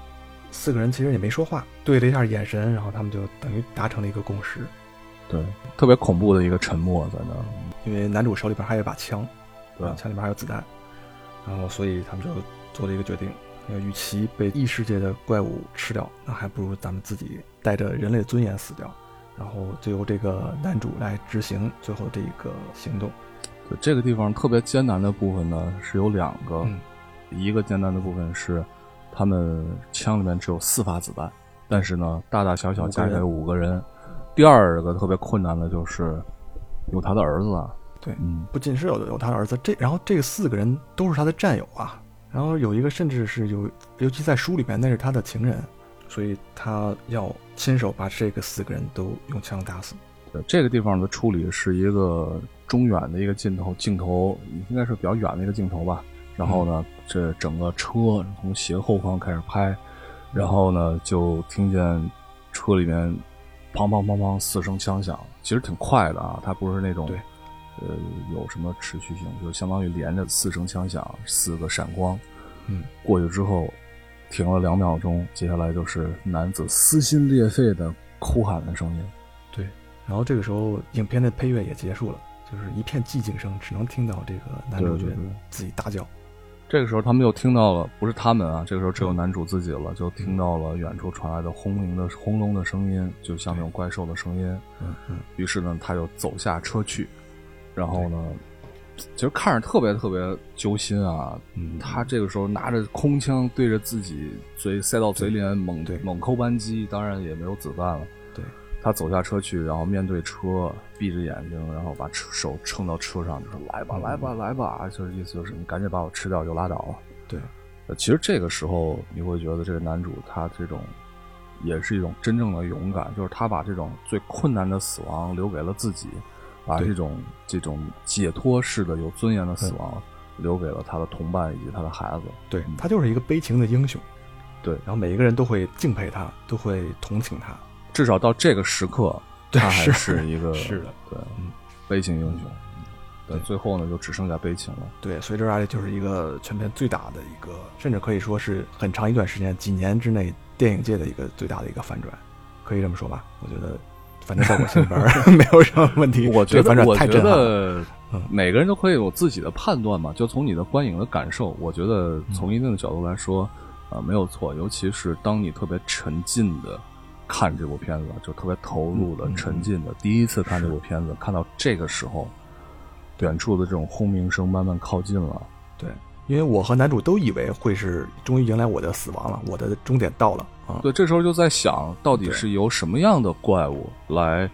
四个人其实也没说话，对了一下眼神，然后他们就等于达成了一个共识。对，特别恐怖的一个沉默在那。因为男主手里边还有一把枪，对，枪里边还有子弹，然后所以他们就做了一个决定。要与其被异世界的怪物吃掉，那还不如咱们自己带着人类尊严死掉。然后就由这个男主来执行最后这一个行动。对这个地方特别艰难的部分呢，是有两个。一个艰难的部分是，他们枪里面只有四发子弹，但是呢，大大小小加起来有五个人。第二个特别困难的就是有他的儿子啊。对，嗯，不仅是有有他的儿子，这然后这四个人都是他的战友啊。然后有一个甚至是有，尤其在书里面那是他的情人，所以他要亲手把这个四个人都用枪打死。对这个地方的处理是一个中远的一个镜头，镜头应该是比较远的一个镜头吧。然后呢，这整个车从斜后方开始拍，然后呢就听见车里面砰砰砰砰四声枪响，其实挺快的啊，它不是那种。对。呃，有什么持续性？就相当于连着四声枪响，四个闪光，嗯，过去之后停了两秒钟，接下来就是男子撕心裂肺的哭喊的声音。对，然后这个时候影片的配乐也结束了，就是一片寂静声，只能听到这个男主角自己大叫。这个时候他们又听到了，不是他们啊，这个时候只有男主自己了，就听到了远处传来的轰鸣的轰隆的声音，就像那种怪兽的声音。嗯嗯。于是呢，他就走下车去。然后呢，其实看着特别特别揪心啊！嗯，他这个时候拿着空枪对着自己嘴塞到嘴里面猛猛扣扳机，当然也没有子弹了。对，他走下车去，然后面对车，闭着眼睛，然后把手撑到车上，就说：“来吧，来吧，来吧！”就是意思就是你赶紧把我吃掉就拉倒了。对，其实这个时候你会觉得这个男主他这种也是一种真正的勇敢，就是他把这种最困难的死亡留给了自己。把这种这种解脱式的有尊严的死亡留给了他的同伴以及他的孩子。对他就是一个悲情的英雄，对，然后每一个人都会敬佩他，都会同情他。至少到这个时刻，他还是 一个是的，对，悲情英雄。对，最后呢就只剩下悲情了。对，随之而来就是一个全片最大的一个，甚至可以说是很长一段时间，几年之内电影界的一个最大的一个反转，可以这么说吧？我觉得，反正在我心里边 没有什么问题。我觉得，我觉得每个人都可以有自己的判断嘛，就从你的观影的感受，我觉得从一定的角度来说，啊，没有错。尤其是当你特别沉浸的看这部片子，就特别投入的、沉浸的，第一次看这部片子，看到这个时候。远处的这种轰鸣声慢慢靠近了，对，因为我和男主都以为会是终于迎来我的死亡了，我的终点到了啊。对，这时候就在想到底是由什么样的怪物来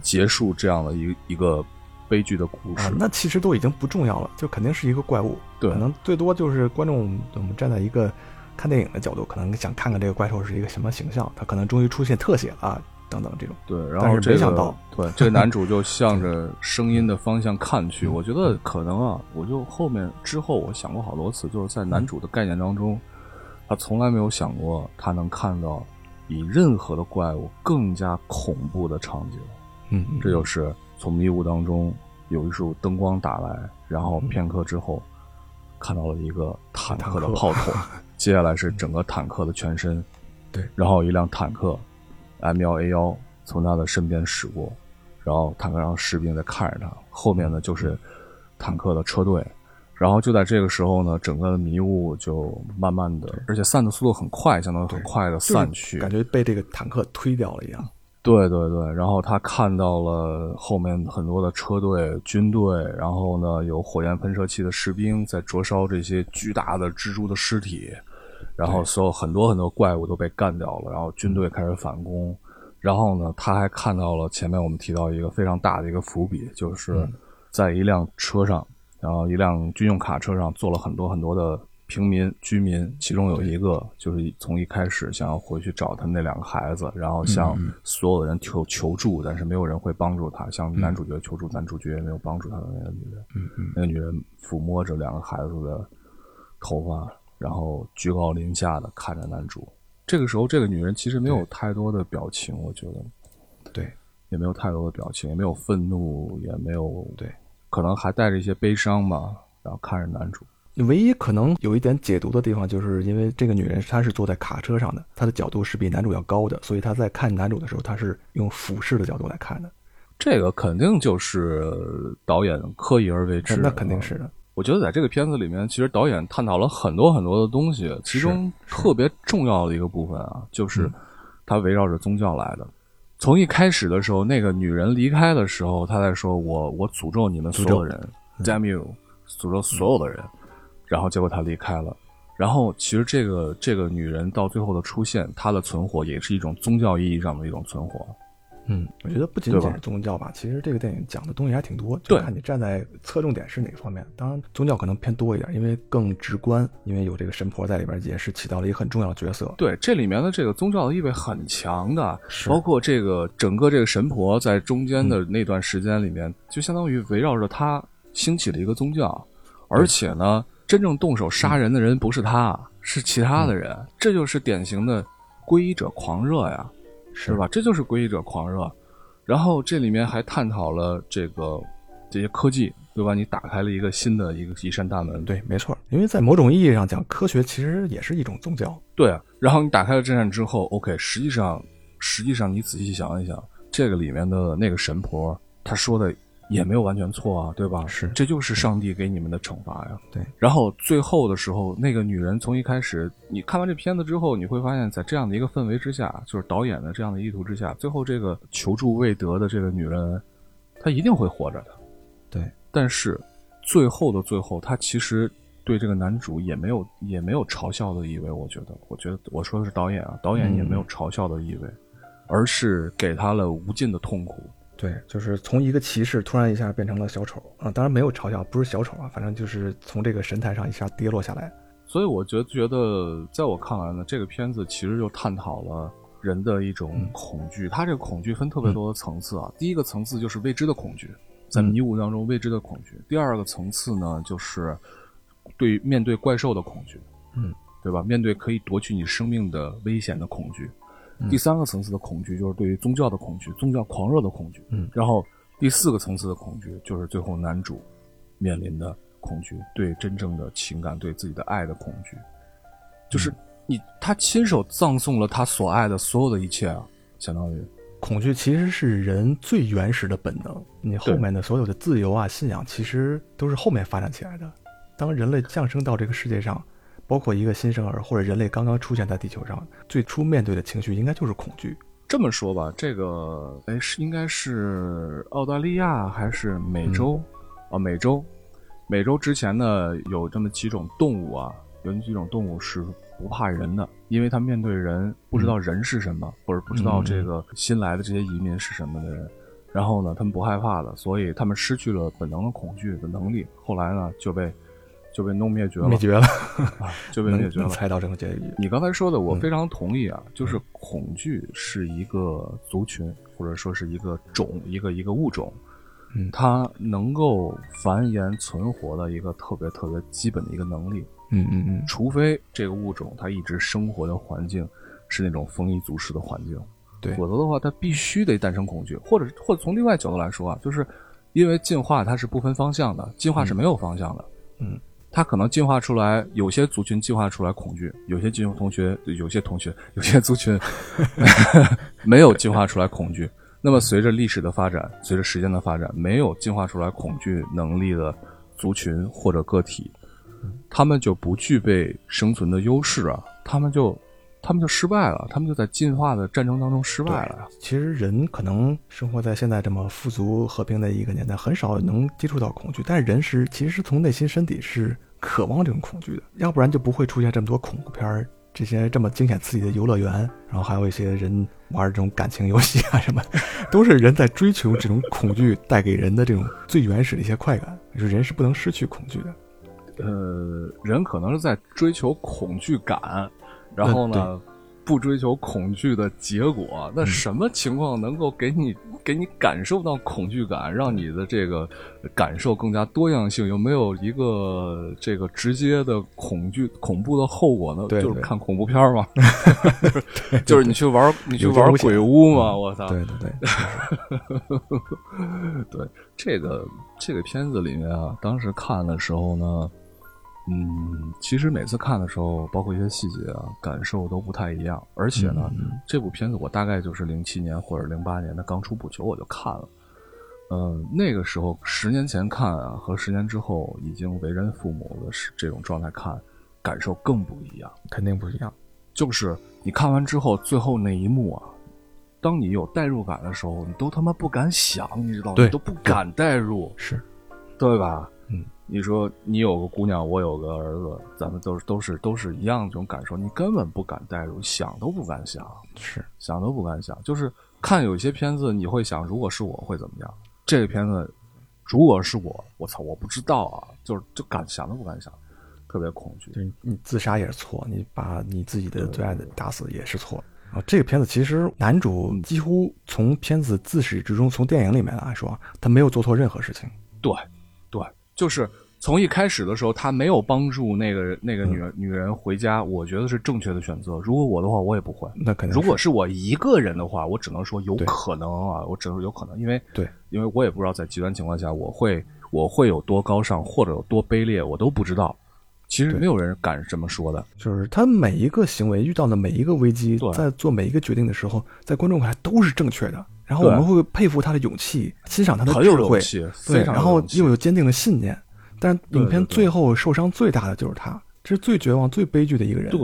结束这样的一一个悲剧的故事？那其实都已经不重要了，就肯定是一个怪物。对，可能最多就是观众我们站在一个看电影的角度，可能想看看这个怪兽是一个什么形象，它可能终于出现特写了。等等，这种对，然后没想到，对这个男主就 向着声音的方向看去。我觉得可能啊，我就后面之后我想过好多次，就是在男主的概念当中，他从来没有想过他能看到比任何的怪物更加恐怖的场景。嗯，这就是从迷雾当中有一束灯光打来，然后片刻之后看到了一个坦克的炮筒，接下来是整个坦克的全身，对，然后一辆坦克。M 幺 A 幺从他的身边驶过，然后坦克上士兵在看着他，后面呢就是坦克的车队，然后就在这个时候呢，整个的迷雾就慢慢的，而且散的速度很快，相当于很快的散去，感觉被这个坦克推掉了一样。对对对，然后他看到了后面很多的车队、军队，然后呢有火焰喷射器的士兵在灼烧这些巨大的蜘蛛的尸体。然后，所有很多很多怪物都被干掉了，然后军队开始反攻。然后呢，他还看到了前面我们提到一个非常大的一个伏笔，就是在一辆车上，然后一辆军用卡车上坐了很多很多的平民居民，其中有一个就是从一开始想要回去找他那两个孩子，然后向所有的人求求助，但是没有人会帮助他，向男主角求助，男主角也没有帮助他的那个女人。嗯嗯，那个女人抚摸着两个孩子的头发。然后居高临下的看着男主，这个时候这个女人其实没有太多的表情，我觉得，对，也没有太多的表情，也没有愤怒，也没有对，可能还带着一些悲伤吧。然后看着男主，唯一可能有一点解读的地方，就是因为这个女人她是坐在卡车上的，她的角度是比男主要高的，所以她在看男主的时候，她是用俯视的角度来看的。这个肯定就是导演刻意而为之，那肯定是的。我觉得在这个片子里面，其实导演探讨了很多很多的东西，其中特别重要的一个部分啊，就是他围绕着宗教来的。从一开始的时候，那个女人离开的时候，她在说：“我我诅咒你们所有人，damn you，诅咒所有的人。”然后结果她离开了。然后其实这个这个女人到最后的出现，她的存活也是一种宗教意义上的一种存活。嗯，我觉得不仅仅是宗教吧，其实这个电影讲的东西还挺多，就看你站在侧重点是哪个方面。当然，宗教可能偏多一点，因为更直观，因为有这个神婆在里边，也是起到了一个很重要的角色。对，这里面的这个宗教的意味很强的，包括这个整个这个神婆在中间的那段时间里面，就相当于围绕着他兴起了一个宗教，而且呢，真正动手杀人的人不是他，是其他的人，这就是典型的皈依者狂热呀。是吧？这就是皈依者狂热，然后这里面还探讨了这个这些科技，对吧？你打开了一个新的一个一扇大门。对，没错。因为在某种意义上讲，科学其实也是一种宗教。对啊。然后你打开了这扇之后，OK，实际上，实际上你仔细想一想，这个里面的那个神婆，她说的。也没有完全错啊，对吧？是，这就是上帝给你们的惩罚呀。对。然后最后的时候，那个女人从一开始，你看完这片子之后，你会发现在这样的一个氛围之下，就是导演的这样的意图之下，最后这个求助未得的这个女人，她一定会活着的。对。但是最后的最后，她其实对这个男主也没有也没有嘲笑的意味。我觉得，我觉得我说的是导演啊，导演也没有嘲笑的意味，而是给他了无尽的痛苦。对，就是从一个骑士突然一下变成了小丑啊！当然没有嘲笑，不是小丑啊，反正就是从这个神台上一下跌落下来。所以我觉得，觉得在我看来呢，这个片子其实就探讨了人的一种恐惧。它这个恐惧分特别多的层次啊。第一个层次就是未知的恐惧，在迷雾当中未知的恐惧。第二个层次呢，就是对面对怪兽的恐惧，嗯，对吧？面对可以夺取你生命的危险的恐惧。第三个层次的恐惧就是对于宗教的恐惧，宗教狂热的恐惧。嗯，然后第四个层次的恐惧就是最后男主面临的恐惧，对真正的情感、对自己的爱的恐惧，就是你他亲手葬送了他所爱的所有的一切啊，相当于恐惧其实是人最原始的本能，你后面的所有的自由啊、信仰，其实都是后面发展起来的。当人类降生到这个世界上，包括一个新生儿或者人类刚刚出现在地球上，最初面对的情绪应该就是恐惧。这么说吧，这个哎是应该是澳大利亚还是美洲？啊，美洲，美洲之前呢有这么几种动物啊，有几种动物是不怕人的，因为它面对人不知道人是什么，或者不知道这个新来的这些移民是什么的人，然后呢他们不害怕的，所以他们失去了本能的恐惧的能力，后来呢就被。就被弄灭绝了，灭绝了，就被灭绝了。猜到这个结局。你刚才说的，我非常同意啊，就是恐惧是一个族群，或者说是一个种，一个一个物种，嗯，它能够繁衍存活的一个特别特别基本的一个能力。嗯嗯嗯，除非这个物种它一直生活的环境是那种丰衣足食的环境，对，否则的话，它必须得诞生恐惧，或者或者从另外角度来说啊，就是因为进化它是不分方向的，进化是没有方向的，嗯。它可能进化出来，有些族群进化出来恐惧，有些进同学，有些同学，有些族群 没有进化出来恐惧。那么随着历史的发展，随着时间的发展，没有进化出来恐惧能力的族群或者个体，他们就不具备生存的优势啊，他们就。他们就失败了，他们就在进化的战争当中失败了。其实人可能生活在现在这么富足和平的一个年代，很少能接触到恐惧。但是人是其实是从内心身体是渴望这种恐惧的，要不然就不会出现这么多恐怖片儿，这些这么惊险刺激的游乐园，然后还有一些人玩这种感情游戏啊什么，都是人在追求这种恐惧带给人的这种最原始的一些快感。就是人是不能失去恐惧的。呃，人可能是在追求恐惧感。然后呢，不追求恐惧的结果，那什么情况能够给你给你感受到恐惧感，让你的这个感受更加多样性？有没有一个这个直接的恐惧恐怖的后果呢？就是看恐怖片嘛，就是你去玩你去玩鬼屋嘛，我操！对对对，对 这个这个片子里面啊，当时看的时候呢。嗯，其实每次看的时候，包括一些细节啊，感受都不太一样。而且呢，这部片子我大概就是零七年或者零八年的刚出不久我就看了。嗯，那个时候十年前看啊，和十年之后已经为人父母的是这种状态看，感受更不一样，肯定不一样。就是你看完之后，最后那一幕啊，当你有代入感的时候，你都他妈不敢想，你知道吗？都不敢代入，是，对吧？嗯。你说你有个姑娘，我有个儿子，咱们都是都是都是一样这种感受，你根本不敢代入，想都不敢想，是想都不敢想。就是看有一些片子，你会想，如果是我会怎么样？这个片子，如果是我，我操，我不知道啊，就是就敢想都不敢想，特别恐惧。就是你自杀也是错，你把你自己的最爱的打死也是错。啊，这个片子其实男主几乎从片子自始至终，从电影里面来说，他没有做错任何事情。对。就是从一开始的时候，他没有帮助那个那个女女人回家，我觉得是正确的选择。如果我的话，我也不会。那肯定。如果是我一个人的话，我只能说有可能啊，我只能说有可能，因为对，因为我也不知道在极端情况下我会我会有多高尚或者有多卑劣，我都不知道。其实没有人敢这么说的。就是他每一个行为遇到的每一个危机，在做每一个决定的时候，在观众看来都是正确的。然后我们会佩服他的勇气，欣赏他的智慧，对，然后又有坚定的信念。但影片最后受伤最大的就是他，这是最绝望、最悲剧的一个人。对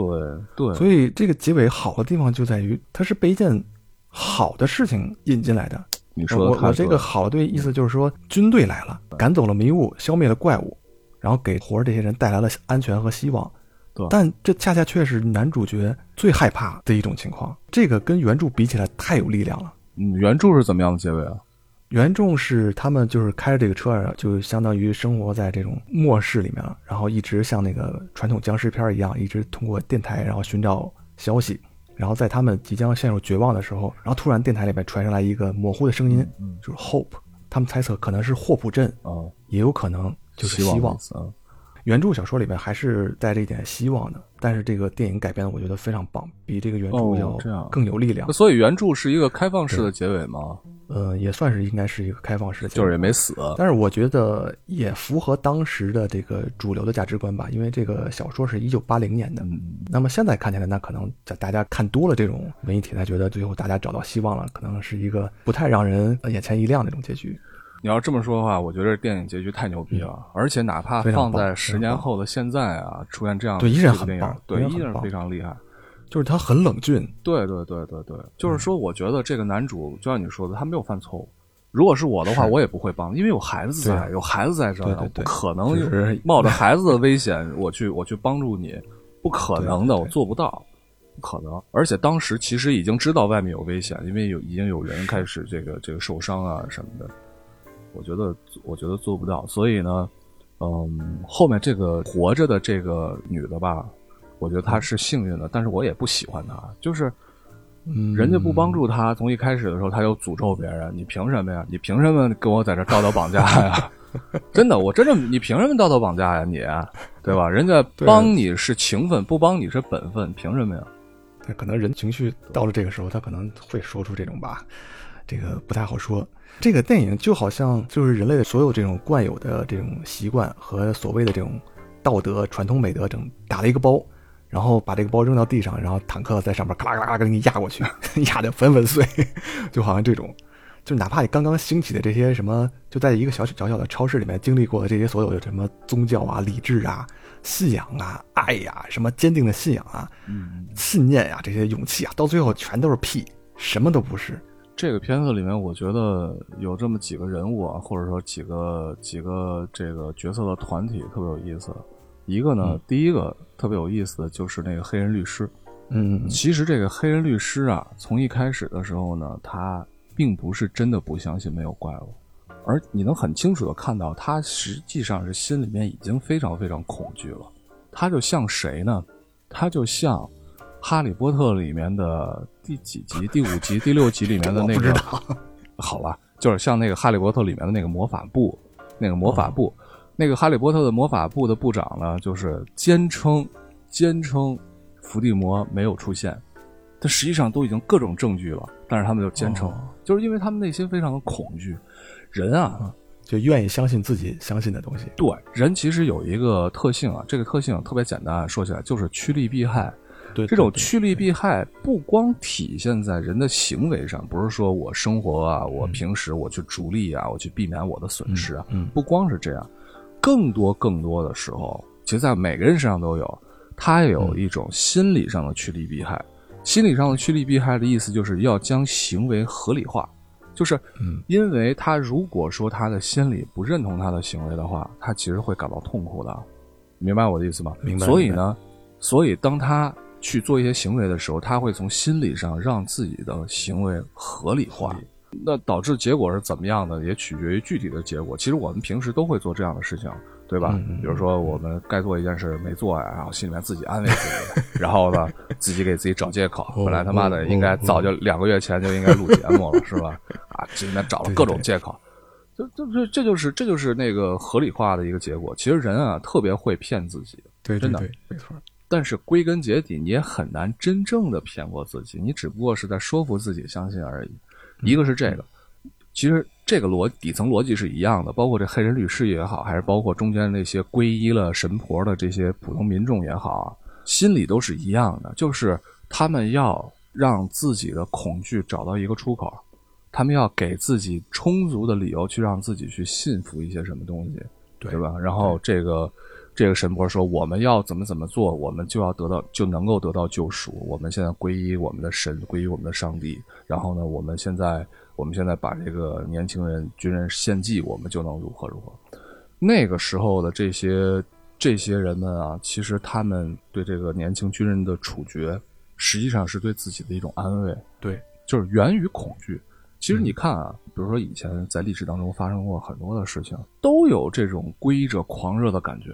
对，所以这个结尾好的地方就在于，他是被一件好的事情引进来的。你说我我这个好的意思就是说，军队来了，赶走了迷雾，消灭了怪物，然后给活着这些人带来了安全和希望。对，但这恰恰却是男主角最害怕的一种情况。这个跟原著比起来太有力量了。嗯，原著是怎么样的结尾啊？原著是他们就是开着这个车，就相当于生活在这种末世里面了，然后一直像那个传统僵尸片一样，一直通过电台然后寻找消息，然后在他们即将陷入绝望的时候，然后突然电台里面传上来一个模糊的声音，就是 hope，他们猜测可能是霍普镇，啊，也有可能就是希望，原著小说里面还是带着一点希望的，但是这个电影改编的我觉得非常棒，比这个原著要更有力量。所以原著是一个开放式的结尾吗？呃，也算是应该是一个开放式的，就是也没死。但是我觉得也符合当时的这个主流的价值观吧，因为这个小说是一九八零年的。那么现在看起来，那可能在大家看多了这种文艺题材，觉得最后大家找到希望了，可能是一个不太让人眼前一亮的那种结局。你要这么说的话，我觉得电影结局太牛逼了，而且哪怕放在十年后的现在啊，出现这样对依然很棒，对依然非常厉害。就是他很冷峻，对对对对对，就是说，我觉得这个男主就像你说的，他没有犯错误。如果是我的话，我也不会帮，因为有孩子在，有孩子在这儿，不可能 冒着孩子的危险我去我去帮助你，不可能的，我做不到，不可能。而且当时其实已经知道外面有危险，因为有已经有人开始这个这个受伤啊什么的。我觉得，我觉得做不到，所以呢，嗯，后面这个活着的这个女的吧，我觉得她是幸运的，但是我也不喜欢她，就是，嗯，人家不帮助她，从一开始的时候，她就诅咒别人，你凭什么呀？你凭什么跟我在这道德绑架呀？真的，我真的，你凭什么道德绑架呀？你，对吧？人家帮你是情分，不帮你是本分，凭什么呀？可能人情绪到了这个时候，他可能会说出这种吧，这个不太好说。这个电影就好像就是人类的所有这种惯有的这种习惯和所谓的这种道德传统美德，整打了一个包，然后把这个包扔到地上，然后坦克在上面咔啦咔啦给你压过去，压得粉粉碎，就好像这种，就哪怕你刚刚兴起的这些什么，就在一个小小小的超市里面经历过的这些所有的什么宗教啊、理智啊、信仰啊、爱呀、什么坚定的信仰啊、信念呀、这些勇气啊，到最后全都是屁，什么都不是。这个片子里面，我觉得有这么几个人物啊，或者说几个几个这个角色的团体特别有意思。一个呢，第一个特别有意思的就是那个黑人律师。嗯，其实这个黑人律师啊，从一开始的时候呢，他并不是真的不相信没有怪物，而你能很清楚的看到，他实际上是心里面已经非常非常恐惧了。他就像谁呢？他就像。《哈利波特》里面的第几集？第五集、第六集里面的 那个，好吧，就是像那个《哈利波特》里面的那个魔法部，那个魔法部，那个《哈利波特》的魔法部的部长呢，就是坚称坚称伏地魔没有出现，但实际上都已经各种证据了，但是他们就坚称，就是因为他们内心非常的恐惧。人啊，就愿意相信自己相信的东西。对，人其实有一个特性啊，这个特性特别简单，说起来就是趋利避害。对这种趋利避害，不光体现在人的行为上，不是说我生活啊，我平时我去逐利啊，我去避免我的损失啊，不光是这样，更多更多的时候，其实在每个人身上都有，他有一种心理上的趋利避害。心理上的趋利避害的意思，就是要将行为合理化，就是，因为他如果说他的心里不认同他的行为的话，他其实会感到痛苦的，明白我的意思吗？明白。所以呢，所以当他。去做一些行为的时候，他会从心理上让自己的行为合理化，那导致结果是怎么样的，也取决于具体的结果。其实我们平时都会做这样的事情，对吧？比如说我们该做一件事没做呀，然后心里面自己安慰自己，然后呢，自己给自己找借口。本来他妈的应该早就两个月前就应该录节目了，是吧？啊，心里面找了各种借口，这这这这就是这就是那个合理化的一个结果。其实人啊，特别会骗自己，对，真的没错。但是归根结底，你也很难真正的骗过自己，你只不过是在说服自己相信而已。一个是这个，其实这个逻底层逻辑是一样的，包括这黑人律师也好，还是包括中间那些皈依了神婆的这些普通民众也好啊，心里都是一样的，就是他们要让自己的恐惧找到一个出口，他们要给自己充足的理由去让自己去信服一些什么东西，对吧？然后这个。这个神婆说：“我们要怎么怎么做，我们就要得到，就能够得到救赎。我们现在皈依我们的神，皈依我们的上帝。然后呢，我们现在，我们现在把这个年轻人军人献祭，我们就能如何如何。那个时候的这些这些人们啊，其实他们对这个年轻军人的处决，实际上是对自己的一种安慰。对，就是源于恐惧。其实你看啊，比如说以前在历史当中发生过很多的事情，都有这种皈依者狂热的感觉。”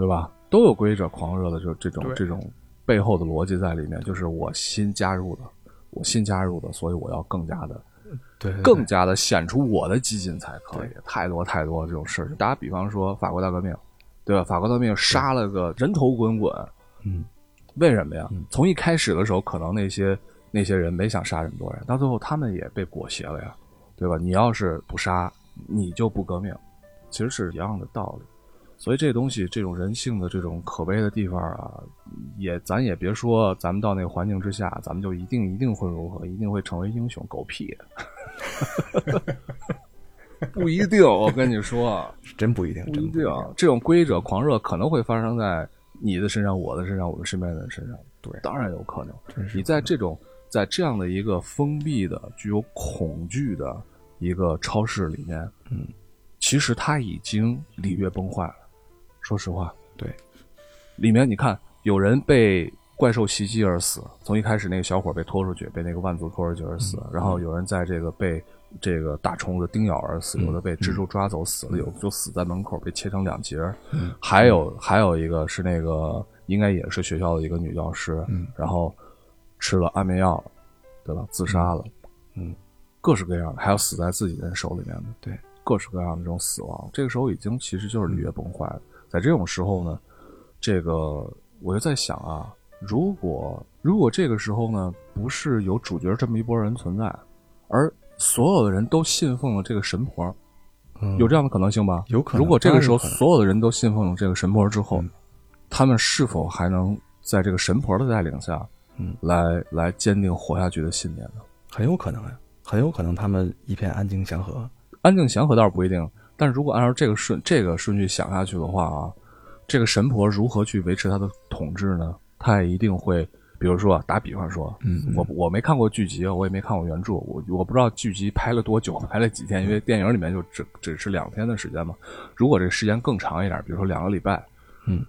对吧？都有归依者狂热的，就这种这种背后的逻辑在里面，就是我新加入的，我新加入的，所以我要更加的，对，更加的显出我的激进才可以。太多太多这种事情，打比方说法国大革命，对吧？法国大革命杀了个人头滚滚，嗯，为什么呀？嗯从一开始的时候，可能那些那些人没想杀这么多人，到最后他们也被裹挟了呀，对吧？你要是不杀，你就不革命，其实是一样的道理。所以这东西，这种人性的这种可悲的地方啊，也咱也别说，咱们到那个环境之下，咱们就一定一定会如何，一定会成为英雄，狗屁，不一定。我跟你说，真不一定，不一定真不一定。。这种规者狂热可能会发生在你的身上、我的身上、我们身边的人身上。对当然有可能。你在这种在这样的一个封闭的、具有恐惧的一个超市里面，嗯，其实它已经礼乐崩坏了。说实话，对，里面你看，有人被怪兽袭击而死，从一开始那个小伙被拖出去，被那个万族拖出去而死，嗯然后有人在这个被这个大虫子叮咬而死，嗯有的被蜘蛛抓走死了，有的就死在门口被切成两截，嗯。还有还有一个是那个应该也是学校的一个女教师，嗯然后吃了安眠药，对吧？自杀了，嗯，各式各样的，还有死在自己人手里面的，对，各式各样的这种死亡，这个时候已经其实就是履约崩坏了。在这种时候呢，这个我就在想啊，如果如果这个时候呢，不是有主角这么一波人存在，而所有的人都信奉了这个神婆，嗯有这样的可能性吧？有可能如果这个时候所有的人都信奉了这个神婆之后，嗯他们是否还能在这个神婆的带领下，嗯，来来坚定活下去的信念呢？很有可能呀，很有可能他们一片安静祥和。安静祥和倒是不一定，但是如果按照这个顺这个顺序想下去的话啊，这个神婆如何去维持她的统治呢？她也一定会，比如说啊打比方说，嗯嗯我我没看过剧集，我也没看过原著，我我不知道剧集拍了多久，拍了几天，因为电影里面就只只是两天的时间嘛。如果这个时间更长一点，比如说两个礼拜，嗯，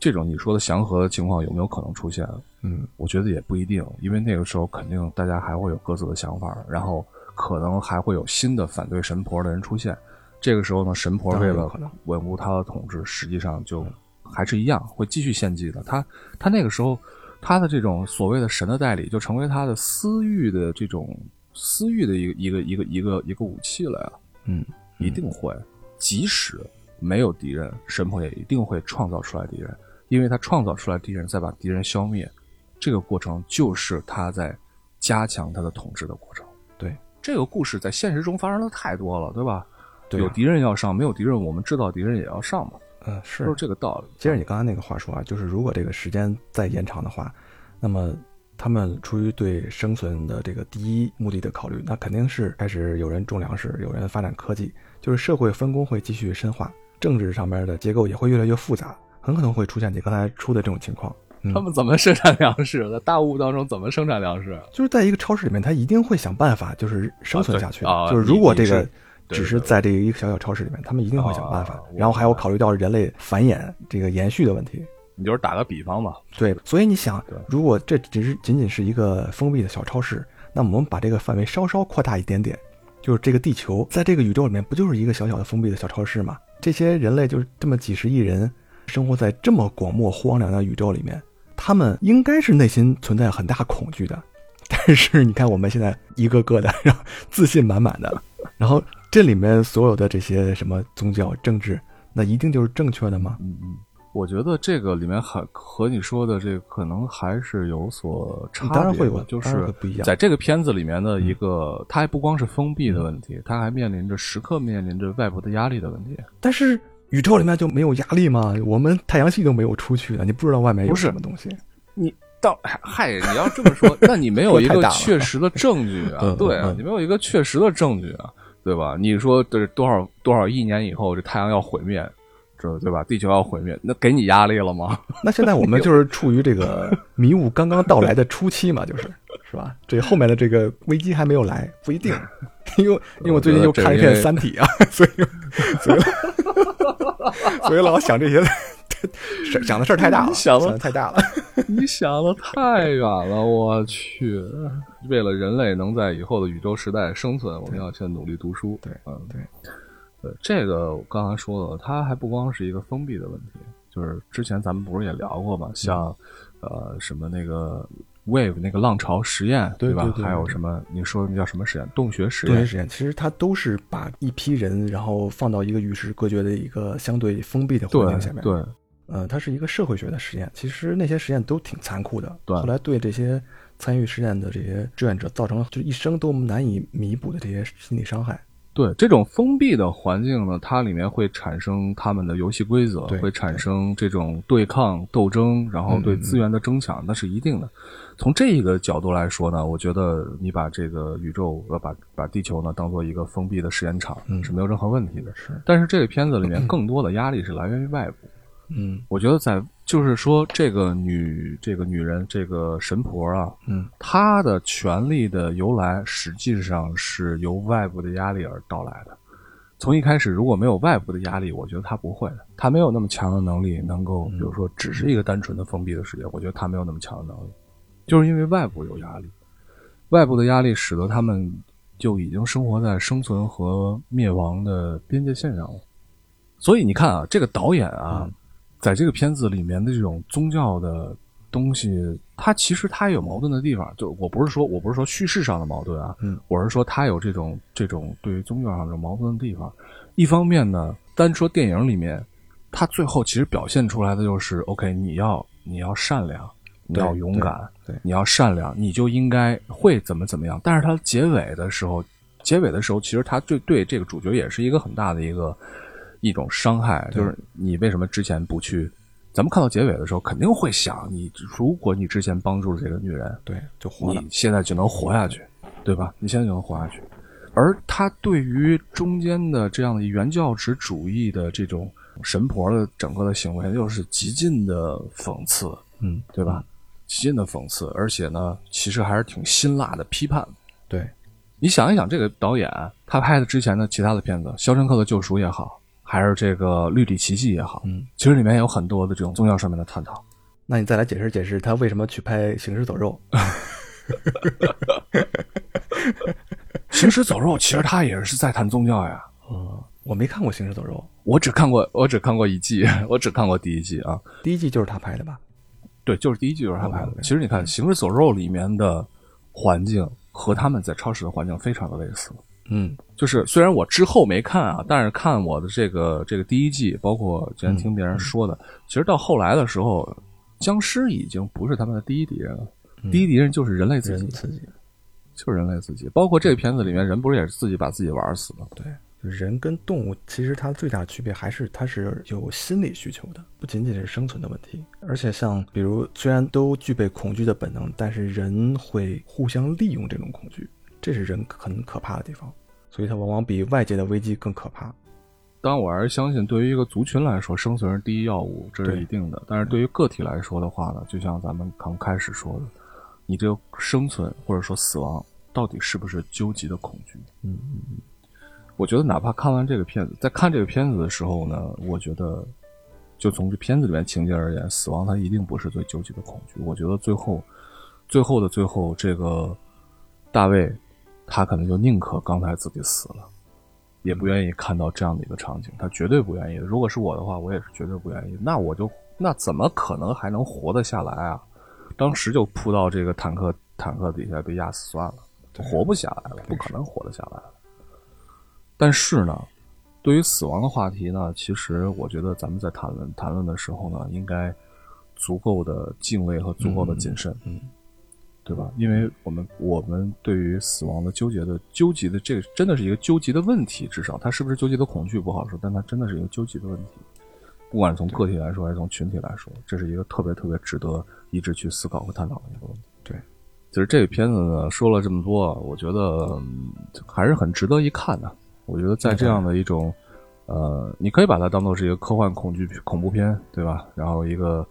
这种你说的祥和的情况有没有可能出现？嗯我觉得也不一定，因为那个时候肯定大家还会有各自的想法，然后可能还会有新的反对神婆的人出现。这个时候呢，神婆为了稳固他的统治，实际上就还是一样会继续献祭的。他他那个时候他的这种所谓的神的代理，就成为他的私欲的这种私欲的一个一个一个一个一个武器了呀。嗯，一定会，即使没有敌人，神婆也一定会创造出来敌人，因为他创造出来敌人，再把敌人消灭，这个过程就是他在加强他的统治的过程。对，这个故事在现实中发生的太多了，对吧？对啊有敌人要上，没有敌人，我们制造敌人也要上嘛，嗯是都是这个道理。接着你刚才那个话说啊，就是如果这个时间再延长的话，那么他们出于对生存的这个第一目的的考虑，那肯定是开始有人种粮食，有人发展科技，就是社会分工会继续深化，政治上面的结构也会越来越复杂，很可能会出现你刚才出的这种情况。嗯他们怎么生产粮食？在大雾当中怎么生产粮食？就是在一个超市里面，他一定会想办法，就是生存下去。啊对啊就是如果这个只是在这一个小小超市里面，他们一定会想办法。啊然后还有考虑到人类繁衍这个延续的问题。你就是打个比方嘛，对，所以你想，如果这只是仅仅是一个封闭的小超市，那我们把这个范围稍稍扩大一点点，就是这个地球在这个宇宙里面不就是一个小小的封闭的小超市吗？这些人类就是这么几十亿人，生活在这么广漠荒凉的宇宙里面，他们应该是内心存在很大恐惧的。但是你看我们现在一个个的，然后自信满满的，然后这里面所有的这些什么宗教、政治，那一定就是正确的吗？嗯嗯，我觉得这个里面还和你说的这个可能还是有所差别的，当然会有就是不一样嗯在这个片子里面的一个，它还不光是封闭的问题，它还面临着时刻面临着外部的压力的问题。但是宇宙里面就没有压力吗？我们太阳系都没有出去呢，你不知道外面有什么东西。你到嗨，你要这么说，那你没有 一个确实的证据啊 嗯，对啊嗯，你没有一个确实的证据啊，对吧？你说这多少多少亿年以后，这太阳要毁灭，这对吧？地球要毁灭，那给你压力了吗？那现在我们就是处于这个迷雾刚刚到来的初期嘛，就是是吧？这后面的这个危机还没有来，不一定。因为因为我最近又看了一遍《三体》啊，所以所以所以老想这些事 想的事儿太大了，想的的太大了。你想的太远了，我去！为了人类能在以后的宇宙时代生存，我们要先努力读书。对嗯，对对，这个我刚才说了，它还不光是一个封闭的问题，就是之前咱们不是也聊过嘛，像、呃什么那个 wave 那个浪潮实验，吧？对对对还有什么？你说那叫什么实验？洞穴实验。洞穴实验其实它都是把一批人，然后放到一个与世隔绝的一个相对封闭的环境下面。对，呃，它是一个社会学的实验。其实那些实验都挺残酷的。对。后来对这些参与实验的这些志愿者造成了就一生都难以弥补的这些心理伤害。对这种封闭的环境呢，它里面会产生他们的游戏规则，会产生这种对抗斗争，然后对资源的争抢，那是一定的。从这一个角度来说呢，我觉得你把这个宇宙呃把把地球呢当做一个封闭的实验场是没有任何问题的。是，但是这个片子里面 更多的压力是来源于外部。嗯，我觉得在就是说，这个女这个女人这个神婆啊，嗯，她的权力的由来实际上是由外部的压力而到来的。从一开始如果没有外部的压力，我觉得她不会的，她没有那么强的能力能够，比如说只是一个单纯的封闭的世界，我觉得她没有那么强的能力，就是因为外部有压力，外部的压力使得他们就已经生活在生存和灭亡的边界线上了。所以你看啊，这个导演啊。在这个片子里面的这种宗教的东西，它其实它有矛盾的地方。就我不是说我不是说叙事上的矛盾啊，嗯，我是说它有这种这种对于宗教上的矛盾的地方。一方面呢，单说电影里面，它最后其实表现出来的就是，OK，你要你要善良，你要勇敢，对，你要善良，你就应该会怎么怎么样。但是它结尾的时候，结尾的时候，其实它对对这个主角也是一个很大的一个。一种伤害，就是你为什么之前不去？咱们看到结尾的时候，肯定会想：你如果你之前帮助了这个女人，对，就活了，你现在就能活下去，对吧？你现在就能活下去。而他对于中间的这样的原教旨主义的这种神婆的整个的行为，又是极尽的讽刺，嗯，对吧？极尽的讽刺，而且呢，其实还是挺辛辣的批判。对，你想一想，这个导演他拍的之前的其他的片子，《肖申克的救赎》也好。还是这个绿里奇迹也好，嗯，其实里面有很多的这种宗教上面的探讨。那你再来解释解释他为什么去拍《行尸走肉》？行尸走肉其实他也是在谈宗教呀。嗯，我没看过《行尸走肉》，我只看过我只看过一季，我只看过第一季啊。第一季就是他拍的吧？对，就是第一季就是他拍的。其实你看《行尸走肉》里面的环境和他们在超市的环境非常的类似。嗯，就是虽然我之后没看啊，但是看我的这个这个第一季，包括之前听别人说的，其实到后来的时候，僵尸已经不是他们的第一敌人了，第一敌人就是人类自己，自己就是人类自己。包括这个片子里面，人不是也是自己把自己玩死了？对，人跟动物其实它最大的区别还是它是有心理需求的，不仅仅是生存的问题。而且像比如虽然都具备恐惧的本能，但是人会互相利用这种恐惧。这是人很可怕的地方，所以它往往比外界的危机更可怕。当然，我还是相信，对于一个族群来说，生存是第一要务，这是一定的。但是对于个体来说的话呢，就像咱们刚开始说的，你这个生存或者说死亡，到底是不是究极的恐惧？嗯嗯嗯。我觉得，哪怕看完这个片子，在看这个片子的时候呢，我觉得，就从这片子里面情节而言，死亡它一定不是最究极的恐惧。我觉得最后，最后的最后，这个大卫。他可能就宁可刚才自己死了，也不愿意看到这样的一个场景。他绝对不愿意。如果是我的话，我也是绝对不愿意。那我就那怎么可能还能活得下来啊？当时就扑到这个坦克坦克底下被压死算了，活不下来了，不可能活得下来了。但是呢，对于死亡的话题呢，其实我觉得咱们在谈论谈论的时候呢，应该足够的敬畏和足够的谨慎。嗯。对吧？因为我们我们对于死亡的纠结的纠结的这个真的是一个纠结的问题，至少它是不是纠结的恐惧不好说，但它真的是一个纠结的问题。不管是从个体来说还是从群体来说，这是一个特别特别值得一直去思考和探讨的一个问题。对，其实这个片子呢说了这么多，我觉得还是很值得一看的。我觉得在这样的一种呃，你可以把它当做是一个科幻恐惧恐怖片，对吧？然后一个。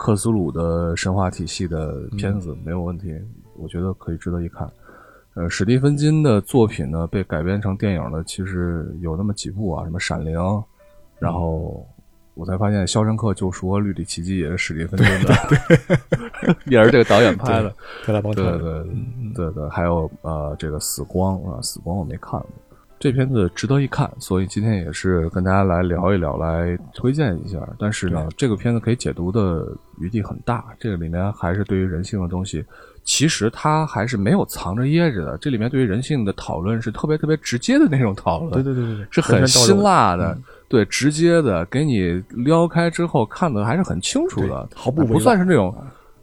克苏鲁的神话体系的片子没有问题，我觉得可以值得一看。呃，史蒂芬金的作品呢，被改编成电影的其实有那么几部啊，什么《闪灵》，然后我才发现《肖申克救赎》和《绿里奇迹》也是史蒂芬金的，也是这个导演拍的。对对对对对，还有呃，这个《死光》啊，《死光》我没看过。这片子值得一看，所以今天也是跟大家来聊一聊，来推荐一下。但是呢，这个片子可以解读的余地很大，这个里面还是对于人性的东西其实它还是没有藏着掖着的。这里面对于人性的讨论是特别特别直接的那种讨论，对对对对对，是很辛辣的，嗯对，直接的，给你撩开之后看的还是很清楚的，毫不不算是那种，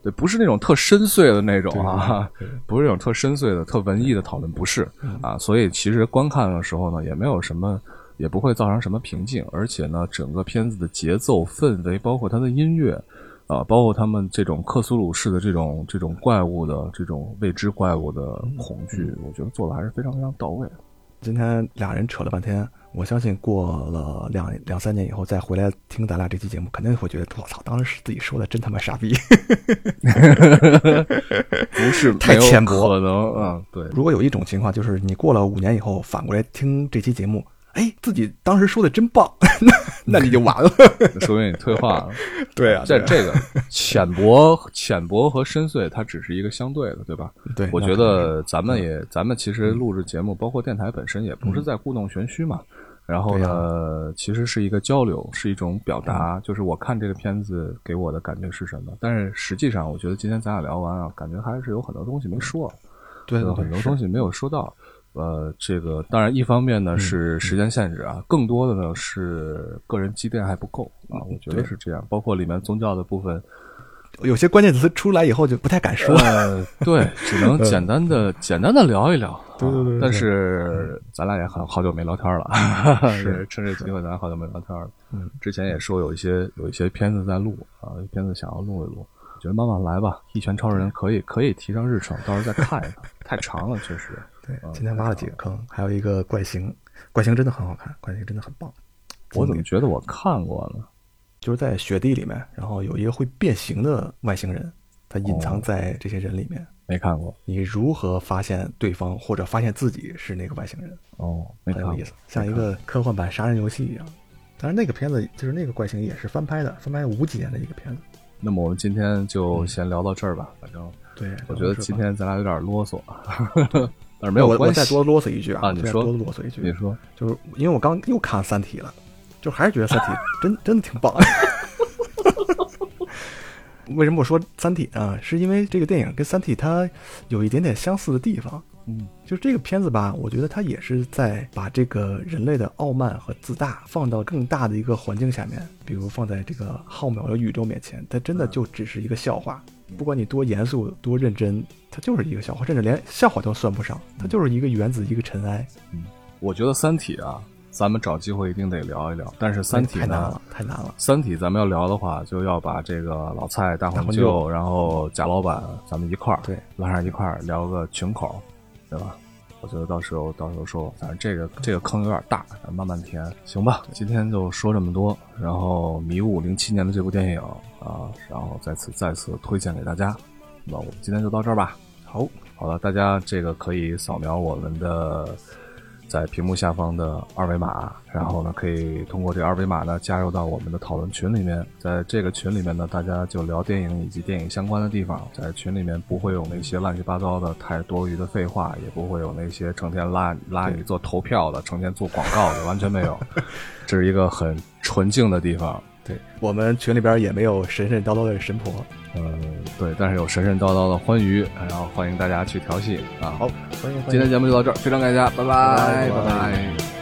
对，不是那种特深邃的那种啊，不是那种特深邃的、特文艺的讨论，不是啊，所以其实观看的时候呢，也没有什么，也不会造成什么瓶颈，而且呢，整个片子的节奏、氛围，包括它的音乐。啊，包括他们这种克苏鲁式的这种这种怪物的这种未知怪物的恐惧，我觉得做的还是非常非常到位的。今天俩人扯了半天，我相信过了两两三年以后再回来听咱俩这期节目，肯定会觉得我操，当时自己说的真他妈傻逼。不是 太浅薄可能啊，对，如果有一种情况，就是你过了五年以后反过来听这期节目，哎，自己当时说的真棒，那那你就完了。说明你退化了。对啊在这个浅薄、浅薄和深邃，它只是一个相对的，对吧？对，我觉得咱们也，咱们其实录制节目，包括电台本身，也不是在故弄玄虚嘛。然后对呢，其实是一个交流，是一种表达。就是我看这个片子给我的感觉是什么，但是实际上，我觉得今天咱俩聊完啊，感觉还是有很多东西没说。有很多东西没有说到。呃，这个当然，一方面嗯呢是时间限制啊，更多的呢是个人积淀还不够啊，我觉得是这样。包括里面宗教的部分，有些关键词出来以后就不太敢说。呃，对，只能简单的简单的聊一聊。嗯对对对但是咱俩也很好久没聊天了，是趁这机会，咱俩好久没聊天了。嗯，之前也说有一些有一些片子在录啊，有片子想要录一录。觉得慢慢来吧，《一拳超人》可以可以提上日程，到时候再看一看。太长了，确实。对嗯，今天挖了几个坑，还有一个怪形，怪形真的很好看，怪形真的很棒。我怎么觉得我看过呢？就是在雪地里面，然后有一个会变形的外星人，他隐藏在这些人里面。没看过你如何发现对方或者发现自己是那个外星人，哦，没看过很有意思，像一个科幻版杀人游戏一样。当然，那个片子就是那个怪形也是翻拍的，翻拍五几年的一个片子。那么我们今天就先聊到这儿吧。反正对，我觉得今天咱俩有点啰嗦，但是没有我关系。我再多啰嗦一句啊，啊你说再多啰嗦一句，你说，就是因为我刚又看《三体》了，就还是觉得《三体》真真的挺棒。为什么我说《三体》呢？是因为这个电影跟《三体》它有一点点相似的地方。嗯，就是这个片子吧，我觉得它也是在把这个人类的傲慢和自大放到更大的一个环境下面，比如放在这个浩渺的宇宙面前，它真的就只是一个笑话。不管你多严肃、多认真，它就是一个笑话，甚至连笑话都算不上，它就是一个原子，一个尘埃。嗯我觉得《三体》啊，咱们找机会一定得聊一聊。但是《三体》太难了，，太难了。《三体》咱们要聊的话，就要把这个老蔡、大大黄舅，黄舅然后贾老板，咱们一块儿对拉上一块儿聊个群口，对吧？我觉得到时候到时候说，反正这个这个坑有点大，咱慢慢填，行吧？今天就说这么多。然后《迷雾》零七年的这部电影啊，然后再次再次推荐给大家。那我们今天就到这儿吧。好，好了，大家这个可以扫描我们的在屏幕下方的二维码，然后呢，可以通过这二维码呢加入到我们的讨论群里面。在这个群里面呢，大家就聊电影以及电影相关的地方。在群里面不会有那些乱七八糟的太多余的废话，也不会有那些成天拉拉你做投票的、成天做广告的，完全没有。这是一个很纯净的地方。对我们群里边也没有神神叨叨的神婆。呃，对，但是有神神叨叨的欢愉，然后欢迎大家去调戏啊。好。今天节目就到这儿，非常感谢，拜拜，拜拜拜拜。